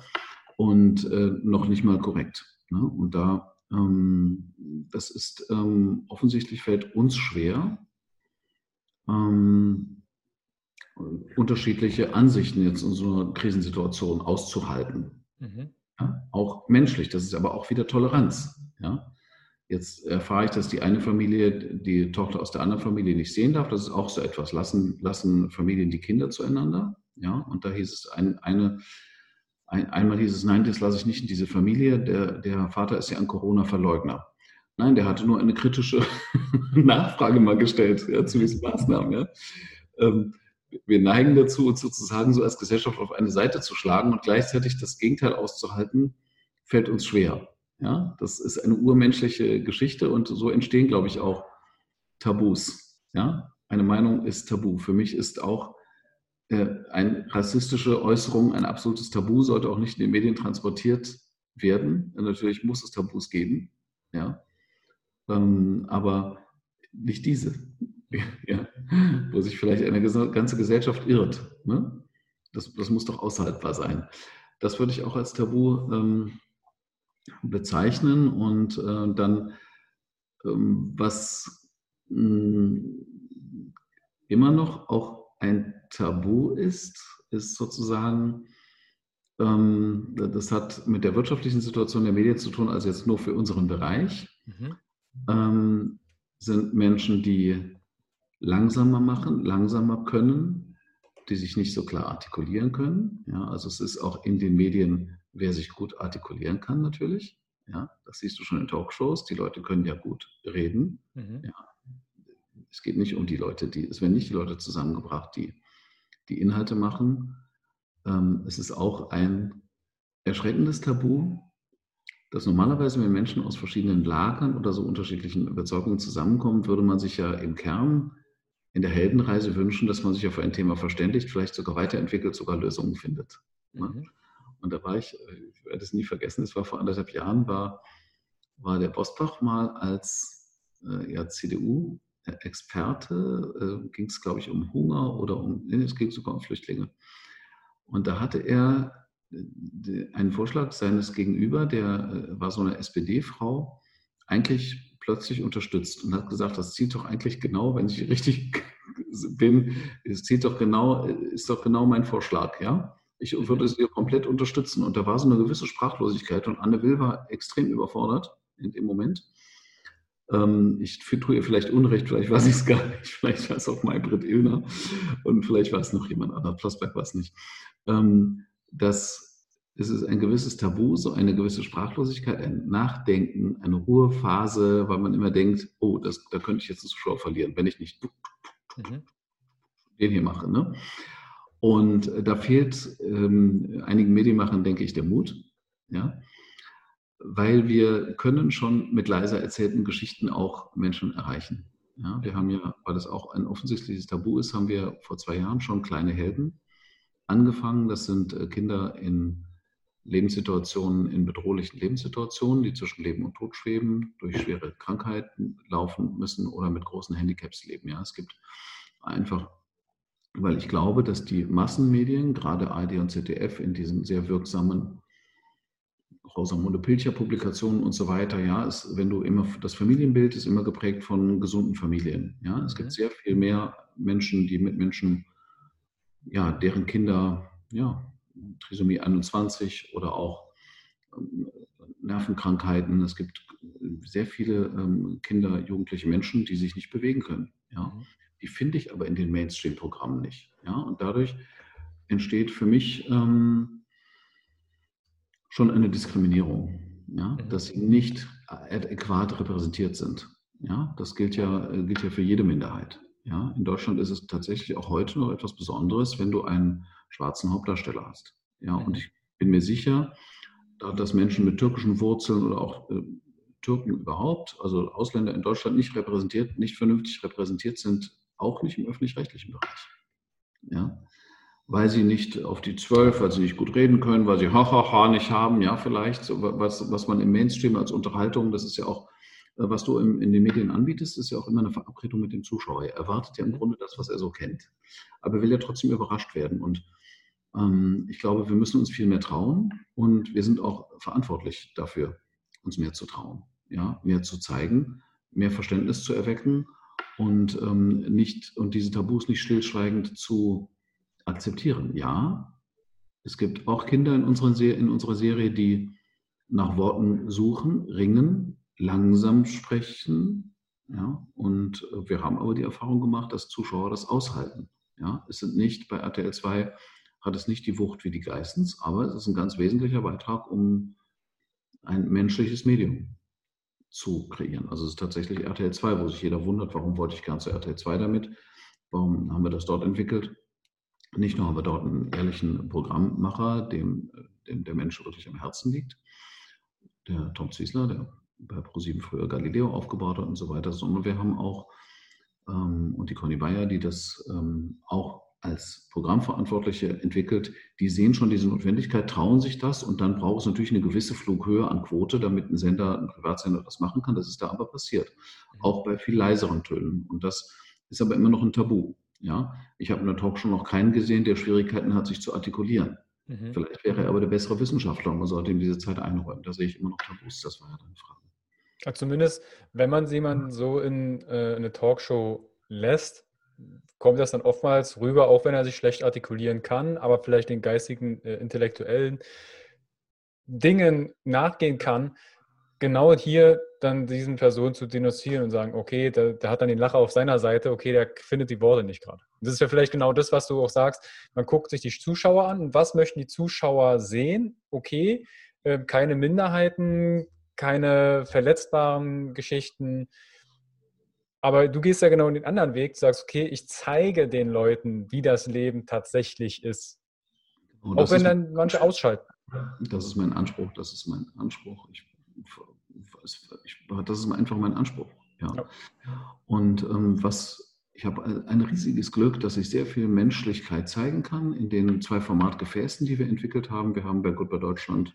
und äh, noch nicht mal korrekt. Ne? Und da, ähm, das ist ähm, offensichtlich fällt uns schwer, ähm, unterschiedliche Ansichten jetzt in so einer Krisensituation auszuhalten. Mhm. Ja? Auch menschlich, das ist aber auch wieder Toleranz. Ja? Jetzt erfahre ich, dass die eine Familie die Tochter aus der anderen Familie nicht sehen darf. Das ist auch so etwas. Lassen, lassen Familien die Kinder zueinander? Ja, und da hieß es ein, eine, ein, einmal hieß es, nein, das lasse ich nicht in diese Familie. Der, der Vater ist ja ein Corona-Verleugner. Nein, der hatte nur eine kritische Nachfrage mal gestellt ja, zu diesen Maßnahmen. Ja. Ähm, wir neigen dazu, uns sozusagen so als Gesellschaft auf eine Seite zu schlagen und gleichzeitig das Gegenteil auszuhalten, fällt uns schwer. Ja, das ist eine urmenschliche Geschichte und so entstehen, glaube ich, auch Tabus. Ja, eine Meinung ist Tabu. Für mich ist auch äh, eine rassistische Äußerung ein absolutes Tabu, sollte auch nicht in den Medien transportiert werden. Natürlich muss es Tabus geben. Ja, ähm, aber nicht diese. ja, wo sich vielleicht eine ganze Gesellschaft irrt. Ne? Das, das muss doch aushaltbar sein. Das würde ich auch als Tabu ähm, bezeichnen und äh, dann, ähm, was mh, hm, immer noch auch ein Tabu ist, ist sozusagen, ähm, das hat mit der wirtschaftlichen Situation der Medien zu tun, also jetzt nur für unseren Bereich, mhm. ähm, sind Menschen, die langsamer machen, langsamer können, die sich nicht so klar artikulieren können. Ja, also es ist auch in den Medien, wer sich gut artikulieren kann natürlich. Ja, das siehst du schon in Talkshows. Die Leute können ja gut reden. Mhm. Ja, es geht nicht um die Leute, die, es werden nicht die Leute zusammengebracht, die die Inhalte machen. Ähm, es ist auch ein erschreckendes Tabu, dass normalerweise, wenn Menschen aus verschiedenen Lagern oder so unterschiedlichen Überzeugungen zusammenkommen, würde man sich ja im Kern in der Heldenreise wünschen, dass man sich auf ein Thema verständigt, vielleicht sogar weiterentwickelt, sogar Lösungen findet. Ne? Mhm. Und da war ich, ich werde es nie vergessen, es war vor anderthalb Jahren, war, war der Bosbach mal als äh, ja, CDU-Experte, äh, ging es, glaube ich, um Hunger oder um, nee, es ging sogar um Flüchtlinge. Und da hatte er äh, einen Vorschlag seines Gegenüber, der äh, war so eine SPD-Frau, eigentlich plötzlich unterstützt und hat gesagt, das zieht doch eigentlich genau, wenn ich richtig bin, es zieht doch genau, ist doch genau mein Vorschlag, ja. Ich würde es ihr komplett unterstützen. Und da war so eine gewisse Sprachlosigkeit und Anne Will war extrem überfordert in dem Moment. Ähm, ich tue ihr vielleicht Unrecht, vielleicht weiß ich es gar nicht, vielleicht war es auch Maybrit Illner und vielleicht war es noch jemand anderer, Plossberg war es nicht. Ähm, dass es ist ein gewisses Tabu, so eine gewisse Sprachlosigkeit, ein Nachdenken, eine Ruhephase, weil man immer denkt, oh, das, da könnte ich jetzt einen Zuschauer verlieren, wenn ich nicht mhm. den hier mache. Ne? Und äh, da fehlt ähm, einigen Medienmachern, denke ich, der Mut, ja? weil wir können schon mit leiser erzählten Geschichten auch Menschen erreichen. Ja? Wir haben ja, weil das auch ein offensichtliches Tabu ist, haben wir vor zwei Jahren schon kleine Helden angefangen. Das sind äh, Kinder in Lebenssituationen in bedrohlichen Lebenssituationen, die zwischen Leben und Tod schweben, durch schwere Krankheiten laufen müssen oder mit großen Handicaps leben. Ja, es gibt einfach, weil ich glaube, dass die Massenmedien, gerade ARD und ZDF, in diesen sehr wirksamen Rosamunde Pilcher Publikationen und so weiter, ja, ist, wenn du immer, das Familienbild ist immer geprägt von gesunden Familien. Ja, es gibt mhm. sehr viel mehr Menschen, die mit Menschen, ja, deren Kinder, ja, Trisomie 21 oder auch ähm, Nervenkrankheiten, es gibt sehr viele ähm, Kinder, jugendliche Menschen, die sich nicht bewegen können. Ja? Die finde ich aber in den Mainstream-Programmen nicht. Ja? Und dadurch entsteht für mich ähm, schon eine Diskriminierung, ja? Mhm. dass sie nicht adäquat repräsentiert sind. Ja? Das gilt ja, gilt ja für jede Minderheit. Ja? In Deutschland ist es tatsächlich auch heute noch etwas Besonderes, wenn du einen schwarzen Hauptdarsteller hast. Ja? Und mhm. ich bin mir sicher, dass Menschen mit türkischen Wurzeln oder auch äh, Türken überhaupt, also Ausländer in Deutschland nicht repräsentiert, nicht vernünftig repräsentiert sind, auch nicht im öffentlich-rechtlichen Bereich. Ja? Weil sie nicht auf die zwölf, weil sie nicht gut reden können, weil sie hahaha nicht haben, ja, vielleicht, was, was man im Mainstream als Unterhaltung, das ist ja auch, äh, was du in, in den Medien anbietest, ist ja auch immer eine Verabredung mit dem Zuschauer. Er erwartet ja im Grunde das, was er so kennt. Aber er will ja trotzdem überrascht werden. Und ähm, ich glaube, wir müssen uns viel mehr trauen und wir sind auch verantwortlich dafür, uns mehr zu trauen, ja, mehr zu zeigen, mehr Verständnis zu erwecken und ähm, nicht und diese Tabus nicht stillschweigend zu akzeptieren. Ja, es gibt auch Kinder in, unseren, in unserer Serie, die nach Worten suchen, ringen, langsam sprechen. Ja, und wir haben aber die Erfahrung gemacht, dass Zuschauer das aushalten. Ja, es sind nicht bei RTL 2 hat es nicht die Wucht wie die Geistens, aber es ist ein ganz wesentlicher Beitrag, um ein menschliches Medium zu kreieren. Also es ist tatsächlich RTL 2, wo sich jeder wundert, warum wollte ich gern zu RTL 2 damit? Warum haben wir das dort entwickelt? Nicht nur haben wir dort einen ehrlichen Programmmacher, dem, dem der Mensch wirklich am Herzen liegt, der Tom Ziesler, der bei ProSieben früher Galileo aufgebaut hat und so weiter, sondern wir haben auch, ähm, und die Conny Bayer, die das ähm, auch als Programmverantwortliche entwickelt, die sehen schon diese Notwendigkeit, trauen sich das und dann braucht es natürlich eine gewisse Flughöhe an Quote, damit ein Sender, ein Privatsender das machen kann. Das ist da aber passiert. Mhm. Auch bei viel leiseren Tönen. Und das ist aber immer noch ein Tabu. Ja, ich habe in der Talkshow noch keinen gesehen, der Schwierigkeiten hat, sich zu artikulieren. Mhm. Vielleicht wäre er aber der bessere Wissenschaftler und man sollte ihm diese Zeit einräumen. Da sehe ich immer noch Tabus. Das war ja deine Frage. Ja, zumindest, wenn man jemanden so in äh, eine Talkshow lässt, kommt das dann oftmals rüber, auch wenn er sich schlecht artikulieren kann, aber vielleicht den geistigen, äh, intellektuellen Dingen nachgehen kann, genau hier dann diesen Personen zu denunzieren und sagen, okay, der, der, hat dann den Lacher auf seiner Seite, okay, der findet die Worte nicht gerade. Das ist ja vielleicht genau das, was du auch sagst. Man guckt sich die Zuschauer an und was möchten die Zuschauer sehen? Okay, äh, keine Minderheiten, keine verletzbaren Geschichten, aber du gehst ja genau in den anderen Weg, du sagst, okay, ich zeige den Leuten, wie das Leben tatsächlich ist. Und Auch wenn dann manche ausschalten. Das ist mein Anspruch, das ist mein Anspruch. Ich, ich, das ist einfach mein Anspruch. Ja. ja. Und ähm, was ich habe ein riesiges Glück, dass ich sehr viel Menschlichkeit zeigen kann in den zwei Formatgefäßen, die wir entwickelt haben. Wir haben bei Goodbye Deutschland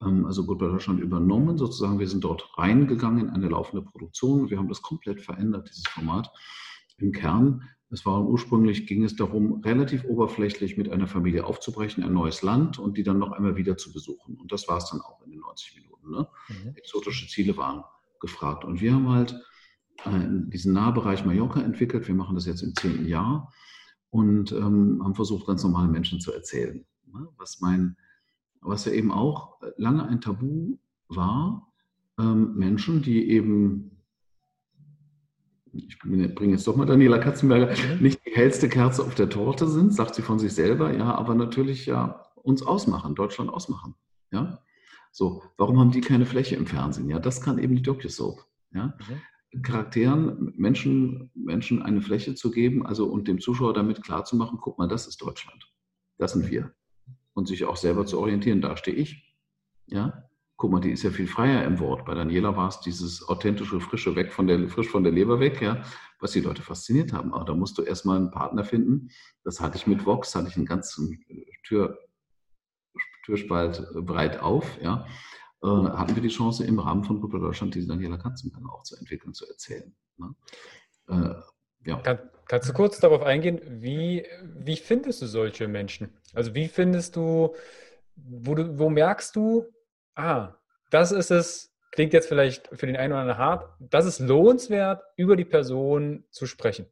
also Good Deutschland übernommen, sozusagen. Wir sind dort reingegangen in eine laufende Produktion. Wir haben das komplett verändert, dieses Format. Im Kern, es war ursprünglich, ging es darum, relativ oberflächlich mit einer Familie aufzubrechen, ein neues Land und die dann noch einmal wieder zu besuchen. Und das war es dann auch in den 90 Minuten. Ne? Mhm. Exotische Ziele waren gefragt. Und wir haben halt äh, diesen Nahbereich Mallorca entwickelt. Wir machen das jetzt im zehnten Jahr und ähm, haben versucht, ganz normale Menschen zu erzählen. Ne? Was mein was ja eben auch lange ein Tabu war, ähm, Menschen, die eben, ich bringe jetzt doch mal Daniela Katzenberger, mhm. nicht die hellste Kerze auf der Torte sind, sagt sie von sich selber, ja, aber natürlich ja uns ausmachen, Deutschland ausmachen. Ja? So, warum haben die keine Fläche im Fernsehen? Ja, das kann eben die DocuSoap. Ja? Mhm. Charakteren, Menschen, Menschen eine Fläche zu geben, also und dem Zuschauer damit klarzumachen, guck mal, das ist Deutschland. Das sind wir und sich auch selber zu orientieren. Da stehe ich. Ja, guck mal, die ist ja viel freier im Wort. Bei Daniela war es dieses authentische, frische weg von der, frisch von der Leber weg, ja, was die Leute fasziniert haben. Aber da musst du erstmal einen Partner finden. Das hatte ich mit Vox, hatte ich einen ganzen Tür, Türspalt breit auf, ja. Äh, hatten wir die Chance, im Rahmen von Gruppe Deutschland diese Daniela Katzenberger auch zu entwickeln, zu erzählen. Ne? Äh, ja. Kannst du kurz darauf eingehen, wie, wie findest du solche Menschen? Also wie findest du, wo, du, wo merkst du, ah, das ist es, klingt jetzt vielleicht für den einen oder anderen hart, das ist lohnenswert, über die Person zu sprechen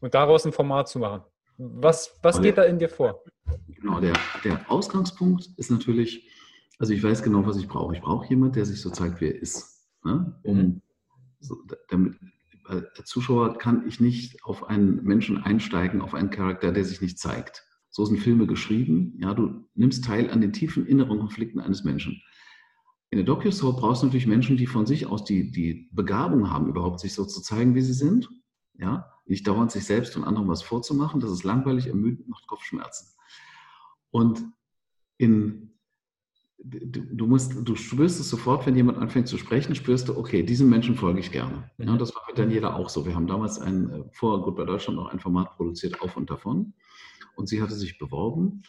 und daraus ein Format zu machen. Was, was geht da in dir vor? Genau, der, der Ausgangspunkt ist natürlich, Also ich weiß genau, was ich brauche. Ich brauche jemanden, der sich so zeigt, wie er ist. Ne? Um, mhm. so, damit, Zuschauer kann ich nicht auf einen Menschen einsteigen, auf einen Charakter, der sich nicht zeigt. So sind Filme geschrieben. Ja, du nimmst teil an den tiefen inneren Konflikten eines Menschen. In der Docu-Soap brauchst du natürlich Menschen, die von sich aus die, die Begabung haben, überhaupt sich so zu zeigen, wie sie sind. Ja, nicht dauernd sich selbst und anderen was vorzumachen. Das ist langweilig, ermüdend, macht Kopfschmerzen. Und in, du, musst, du spürst es sofort, wenn jemand anfängt zu sprechen, spürst du, okay, diesem Menschen folge ich gerne. Ja, mhm. das war mit Daniela auch so. Wir haben damals ein, äh, vor Gut bei Deutschland noch ein Format produziert, auf und davon. Und sie hatte sich beworben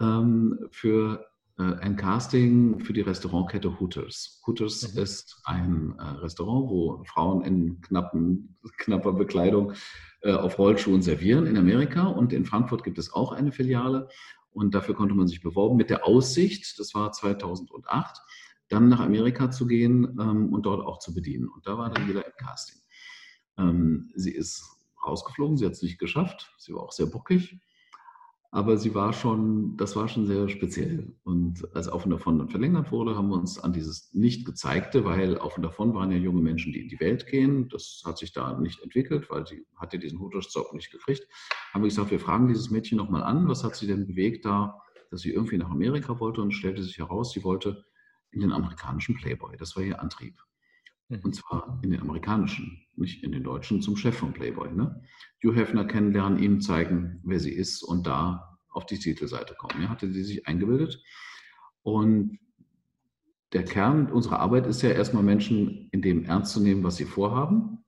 ähm, für äh, ein Casting für die Restaurantkette Hooters. Hooters mhm. ist ein äh, Restaurant, wo Frauen in knappen, knapper Bekleidung äh, auf Rollschuhen servieren in Amerika. Und in Frankfurt gibt es auch eine Filiale. Und dafür konnte man sich beworben mit der Aussicht, das war 2008, dann nach Amerika zu gehen ähm, und dort auch zu bedienen. Und da war dann wieder im Casting. Ähm, sie ist rausgeflogen, sie hat es nicht geschafft. Sie war auch sehr bockig. Aber sie war schon, das war schon sehr speziell. Und als Auf und Davon dann verlängert wurde, haben wir uns an dieses nicht gezeigte, weil Auf und Davon waren ja junge Menschen, die in die Welt gehen. Das hat sich da nicht entwickelt, weil sie hatte diesen Hooters-Job nicht gekriegt. Haben wir gesagt, wir fragen dieses Mädchen nochmal an, was hat sie denn bewegt da, dass sie irgendwie nach Amerika wollte und stellte sich heraus, sie wollte in den amerikanischen Playboy. Das war ihr Antrieb. Mhm. Und zwar in den amerikanischen, nicht in den deutschen, zum Chef von Playboy. Ne? Hugh Hefner kennenlernen, ihm zeigen, wer sie ist und da auf die Titelseite kommen. Ja, hatte sie sich eingebildet. Und der Kern unserer Arbeit ist ja erstmal Menschen in dem ernst zu nehmen, was sie vorhaben.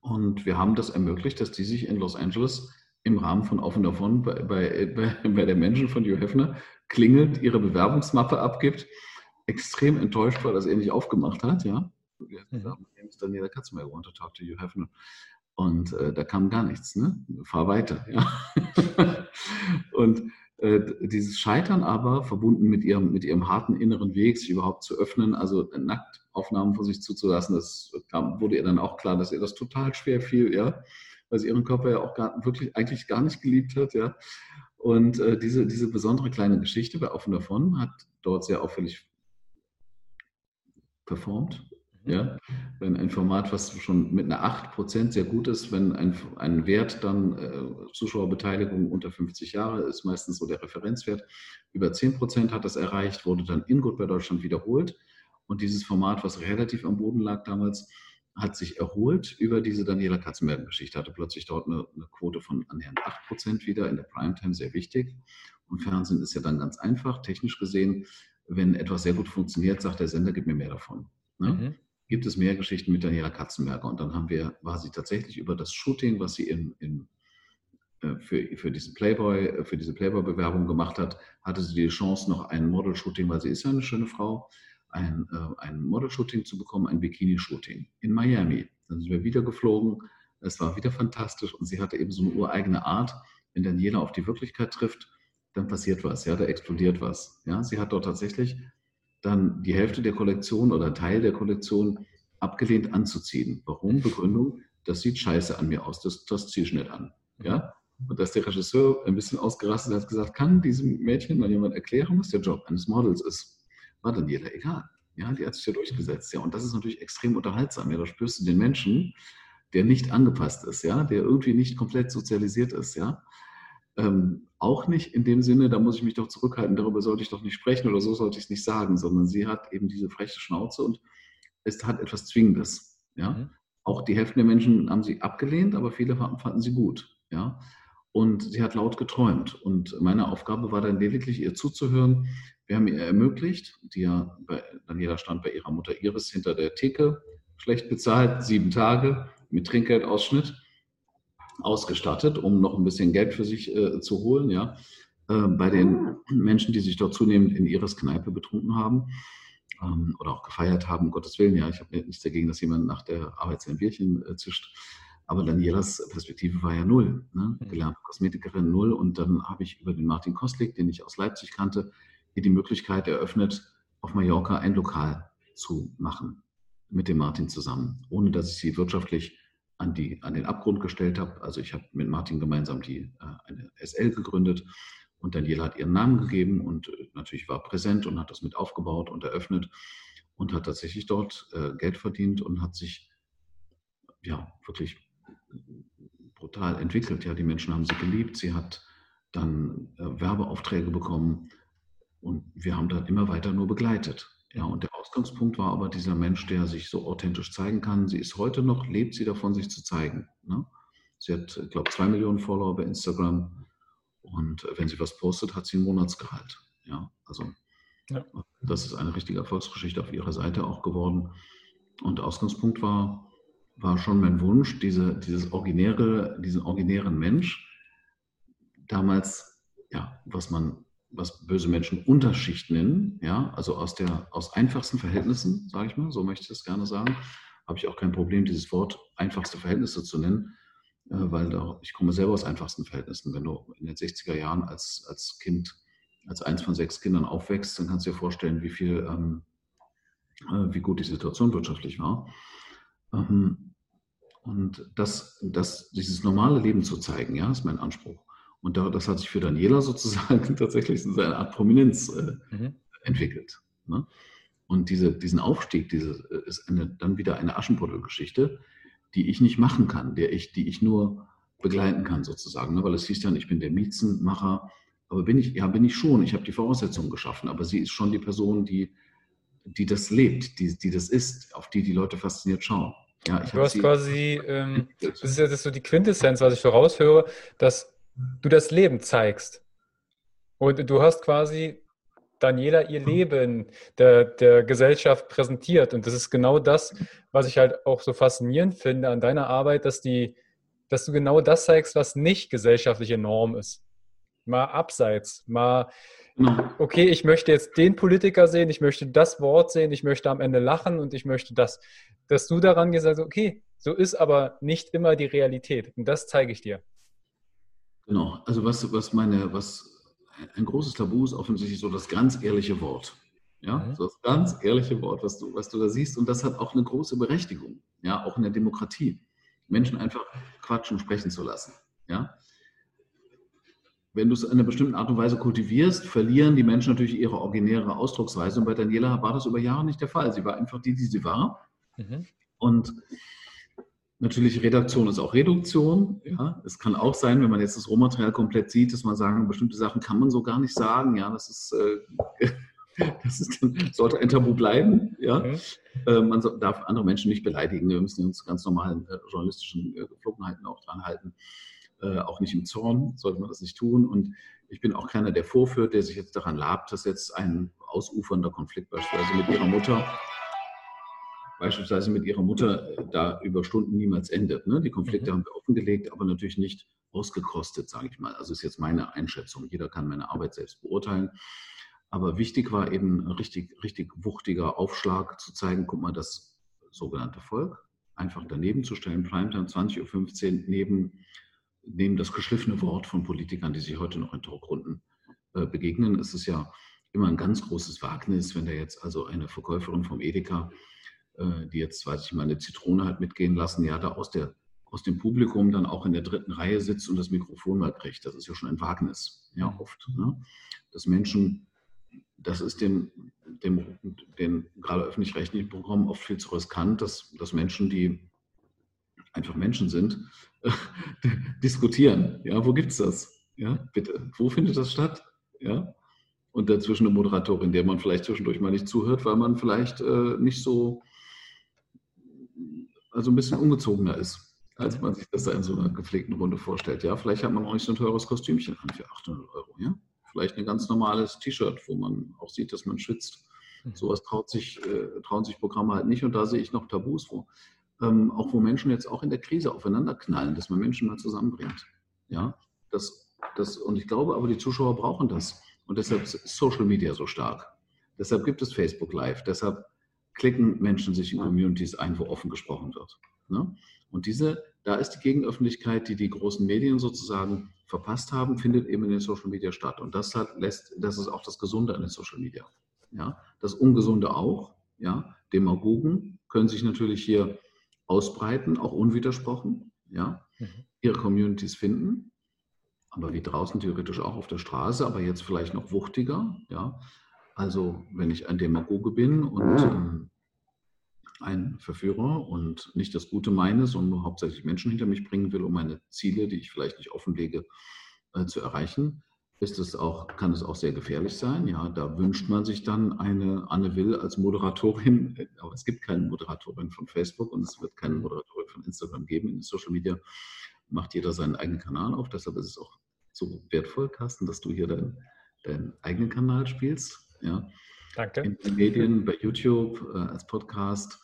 Und wir haben das ermöglicht, dass die sich in Los Angeles im Rahmen von Auf und Davon bei, bei, bei, bei der Menschen von Hugh Hefner klingelt, ihre Bewerbungsmappe abgibt, extrem enttäuscht war, dass er nicht aufgemacht hat, ja. Gesagt, my name is Daniela Katzenberg, I want to talk to you, Hefner. Und äh, da kam gar nichts, ne? Fahr weiter, ja. und äh, dieses Scheitern aber, verbunden mit ihrem, mit ihrem harten inneren Weg, sich überhaupt zu öffnen, also Nacktaufnahmen von sich zuzulassen, das kam, wurde ihr dann auch klar, dass ihr das total schwer fiel, ja, weil sie ihren Körper ja auch gar, wirklich eigentlich gar nicht geliebt hat, ja. Und äh, diese, diese besondere kleine Geschichte bei und Davon hat dort sehr auffällig performt ja? Wenn ein Format, was schon mit einer 8% sehr gut ist, wenn ein, ein Wert dann äh, Zuschauerbeteiligung unter 50 Jahre ist meistens so der Referenzwert, über 10% hat das erreicht, wurde dann in Gut bei Deutschland wiederholt. Und dieses Format, was relativ am Boden lag damals, hat sich erholt über diese Daniela Katzenberg-Geschichte, hatte plötzlich dort eine, eine, Quote von annähernd 8% wieder in der Primetime, sehr wichtig. Und Fernsehen ist ja dann ganz einfach, technisch gesehen, wenn etwas sehr gut funktioniert, sagt der Sender, gib mir mehr davon. Ne? Mhm gibt es mehr Geschichten mit Daniela Katzenberger. Und dann haben wir, war sie tatsächlich über das Shooting, was sie in, in, äh, für, für diesen Playboy, äh, für diese Playboy-Bewerbung gemacht hat, hatte sie die Chance, noch ein Model-Shooting, weil sie ist ja eine schöne Frau, ein, äh, ein Model-Shooting zu bekommen, ein Bikini-Shooting in Miami. Dann sind wir wieder geflogen. Es war wieder fantastisch und sie hatte eben so eine ureigene Art. Wenn Daniela auf die Wirklichkeit trifft, dann passiert was, ja, da explodiert was. Ja, sie hat dort tatsächlich dann die Hälfte der Kollektion oder Teil der Kollektion abgelehnt anzuziehen. Warum? Begründung, das sieht scheiße an mir aus, das, das ziehe ich nicht an. Ja? Und dass der Regisseur ein bisschen ausgerastet hat, gesagt, kann diesem Mädchen mal jemand erklären, was der Job eines Models ist? War dann jeder egal. Ja, die hat sich ja durchgesetzt. Ja, und das ist natürlich extrem unterhaltsam. Ja, da spürst du den Menschen, der nicht angepasst ist, ja, der irgendwie nicht komplett sozialisiert ist, ja. Ähm, auch nicht in dem Sinne, da muss ich mich doch zurückhalten, darüber sollte ich doch nicht sprechen oder so sollte ich es nicht sagen, sondern sie hat eben diese freche Schnauze und es hat etwas Zwingendes. Ja? Mhm. Auch die Hälfte der Menschen haben sie abgelehnt, aber viele fanden sie gut. Ja? Und sie hat laut geträumt. Und meine Aufgabe war dann lediglich, ihr zuzuhören. Wir haben ihr ermöglicht, die ja, bei, Daniela stand bei ihrer Mutter Iris hinter der Theke, schlecht bezahlt, sieben Tage mit Trinkgeldausschnitt ausgestattet, um noch ein bisschen Geld für sich äh, zu holen, ja, äh, bei den ah. Menschen, die sich dort zunehmend in ihres Kneipe betrunken haben ähm, oder auch gefeiert haben, um Gottes Willen, ja, ich habe nichts dagegen, dass jemand nach der Arbeit sein Bierchen äh, zischt. Aber Danielas Perspektive war ja null. Ne? Gelernte Kosmetikerin null. Und dann habe ich über den Martin Kostlik, den ich aus Leipzig kannte, ihr die Möglichkeit eröffnet, auf Mallorca ein Lokal zu machen mit dem Martin zusammen, ohne dass ich sie wirtschaftlich an, die, an den Abgrund gestellt habe. Also ich habe mit Martin gemeinsam die, äh, eine SL gegründet Und Daniela hat ihren Namen gegeben und äh, natürlich war präsent und hat das mit aufgebaut und eröffnet und hat tatsächlich dort äh, Geld verdient und hat sich ja wirklich brutal entwickelt. Ja, die Menschen haben sie geliebt. Sie hat dann Werbeaufträge bekommen und wir haben dann immer weiter nur begleitet. Ja, und der Ausgangspunkt war aber dieser Mensch, der sich so authentisch zeigen kann. Sie ist heute noch, lebt sie davon, sich zu zeigen. Ne? Sie hat, ich glaube, zwei Millionen Follower bei Instagram. Und äh, wenn sie was postet, hat sie ein Monatsgehalt. Ja, also ja. das ist eine richtige Erfolgsgeschichte auf ihrer Seite auch geworden. Und Ausgangspunkt war, war schon mein Wunsch, diese, dieses originäre, diesen originären Mensch, damals, ja, was man, was böse Menschen Unterschicht nennen, ja, also aus der, aus einfachsten Verhältnissen, sage ich mal, so möchte ich das gerne sagen, habe ich auch kein Problem, dieses Wort einfachste Verhältnisse zu nennen, äh, weil da, ich komme selber aus einfachsten Verhältnissen. Wenn du in den 60er Jahren als, als Kind, als eins von sechs Kindern aufwächst, dann kannst du dir vorstellen, wie viel, ähm, äh, wie gut die Situation wirtschaftlich war. Ähm, und das, das, dieses normale Leben zu zeigen, ja, ist mein Anspruch. Und da, das hat sich für Daniela sozusagen tatsächlich in seine Art Prominenz äh, mhm. entwickelt. Ne? Und diese, diesen Aufstieg diese, äh, ist eine, dann wieder eine Aschenputtel-Geschichte, die ich nicht machen kann, der ich, die ich nur begleiten kann sozusagen. Ne? Weil es hieß dann, ich bin der Miezenmacher. Aber bin ich, ja, bin ich schon. Ich habe die Voraussetzungen geschaffen. Aber sie ist schon die Person, die, die das lebt, die, die das ist, auf die die Leute fasziniert schauen. Ja, du hast quasi, ähm, das ist ja das so die Quintessenz, was ich so raushöre, dass du das Leben zeigst. Und du hast quasi Daniela ihr Leben der, der Gesellschaft präsentiert. Und das ist genau das, was ich halt auch so faszinierend finde an deiner Arbeit, dass, die, dass du genau das zeigst, was nicht gesellschaftliche Norm ist. Mal abseits, mal, genau. okay, ich möchte jetzt den Politiker sehen, ich möchte das Wort sehen, ich möchte am Ende lachen und ich möchte das. Dass du daran gesagt hast, okay, so ist aber nicht immer die Realität. Und das zeige ich dir. Genau, also was, was meine, was ein großes Tabu ist offensichtlich so das ganz ehrliche Wort. Ja, mhm. so das ganz ehrliche Wort, was du, was du da siehst. Und das hat auch eine große Berechtigung, ja, auch in der Demokratie. Menschen einfach quatschen, sprechen zu lassen. Ja. Wenn du es in einer bestimmten Art und Weise kultivierst, verlieren die Menschen natürlich ihre originäre Ausdrucksweise. Und bei Daniela war das über Jahre nicht der Fall. Sie war einfach die, die sie war. Mhm. Und Natürlich, Redaktion ist auch Reduktion. Ja, es kann auch sein, wenn man jetzt das Rohmaterial komplett sieht, dass man sagen, bestimmte Sachen kann man so gar nicht sagen. Ja, das ist, äh, das ist sollte ein Tabu bleiben. Ja, mhm. äh, man so, darf andere Menschen nicht beleidigen. Wir müssen uns ganz normalen äh, journalistischen äh, Geflogenheiten auch dran halten. Äh, auch nicht im Zorn sollte man das nicht tun. Und ich bin auch keiner, der vorführt, der sich jetzt daran labt, dass jetzt ein ausufernder Konflikt beispielsweise mit ihrer Mutter beispielsweise mit ihrer Mutter äh, da über Stunden niemals endet. Ne? Die Konflikte mhm. haben wir offengelegt, aber natürlich nicht ausgekostet, sage ich mal. Also ist jetzt meine Einschätzung. Jeder kann meine Arbeit selbst beurteilen. Aber wichtig war eben ein richtig, richtig wuchtiger Aufschlag zu zeigen, guck mal, das sogenannte Volk einfach daneben zu stellen, Primetime 20.15 Uhr neben, neben das geschliffene Wort von Politikern, die sich heute noch in Talkrunden äh, begegnen. Es ist ja immer ein ganz großes Wagnis, wenn da jetzt also eine Verkäuferin vom Edeka die jetzt, weiß ich mal, eine Zitrone hat mitgehen lassen, ja, da aus, der, aus dem Publikum dann auch in der dritten Reihe sitzt und das Mikrofon mal kriegt. Das ist ja schon ein Wagnis, ja, oft. Ne? Dass Menschen, das ist dem, dem, den gerade öffentlich-rechtlichen Programmen oft viel zu riskant, dass, dass Menschen, die einfach Menschen sind, diskutieren. Ja, wo gibt es das? Ja, bitte. Wo findet das statt? Ja, und dazwischen eine Moderatorin, der man vielleicht zwischendurch mal nicht zuhört, weil man vielleicht äh, nicht so also ein bisschen ungezogener ist, als man sich das da in so einer gepflegten Runde vorstellt. Ja, vielleicht hat man auch nicht so ein teures Kostümchen an für 800 Euro. Ja? Vielleicht ein ganz normales T-Shirt, wo man auch sieht, dass man schwitzt. Mhm. Sowas traut sich, äh, trauen sich Programme halt nicht und da sehe ich noch Tabus vor. Ähm, auch wo Menschen jetzt auch in der Krise aufeinander knallen, dass man Menschen mal zusammenbringt. Ja, das, das, und ich glaube aber, die Zuschauer brauchen das. Und deshalb ist Social Media so stark. Deshalb gibt es Facebook Live. Deshalb klicken Menschen sich in Communities ein, wo offen gesprochen wird. Ne? Und diese, da ist die Gegenöffentlichkeit, die die großen Medien sozusagen verpasst haben, findet eben in den Social Media statt. Und das hat, lässt, das ist auch das Gesunde an den Social Media. Ja? Das Ungesunde auch. Ja? Demagogen können sich natürlich hier ausbreiten, auch unwidersprochen, ja? Mhm. ihre Communities finden. aber wie draußen theoretisch auch auf der Straße, aber jetzt vielleicht noch wuchtiger. Ja? Also wenn ich ein Demagoge bin und ähm, ein Verführer und nicht das Gute meine, sondern nur hauptsächlich Menschen hinter mich bringen will, um meine Ziele, die ich vielleicht nicht offenlege, äh, zu erreichen, ist es auch, kann es auch sehr gefährlich sein. Ja, da wünscht man sich dann eine Anne Will als Moderatorin, aber es gibt keine Moderatorin von Facebook und es wird keine Moderatorin von Instagram geben. In Social Media macht jeder seinen eigenen Kanal auf. Deshalb ist es auch so wertvoll, Carsten, dass du hier deinen, deinen eigenen Kanal spielst. Ja. Danke. In den Medien, bei YouTube, äh, als Podcast,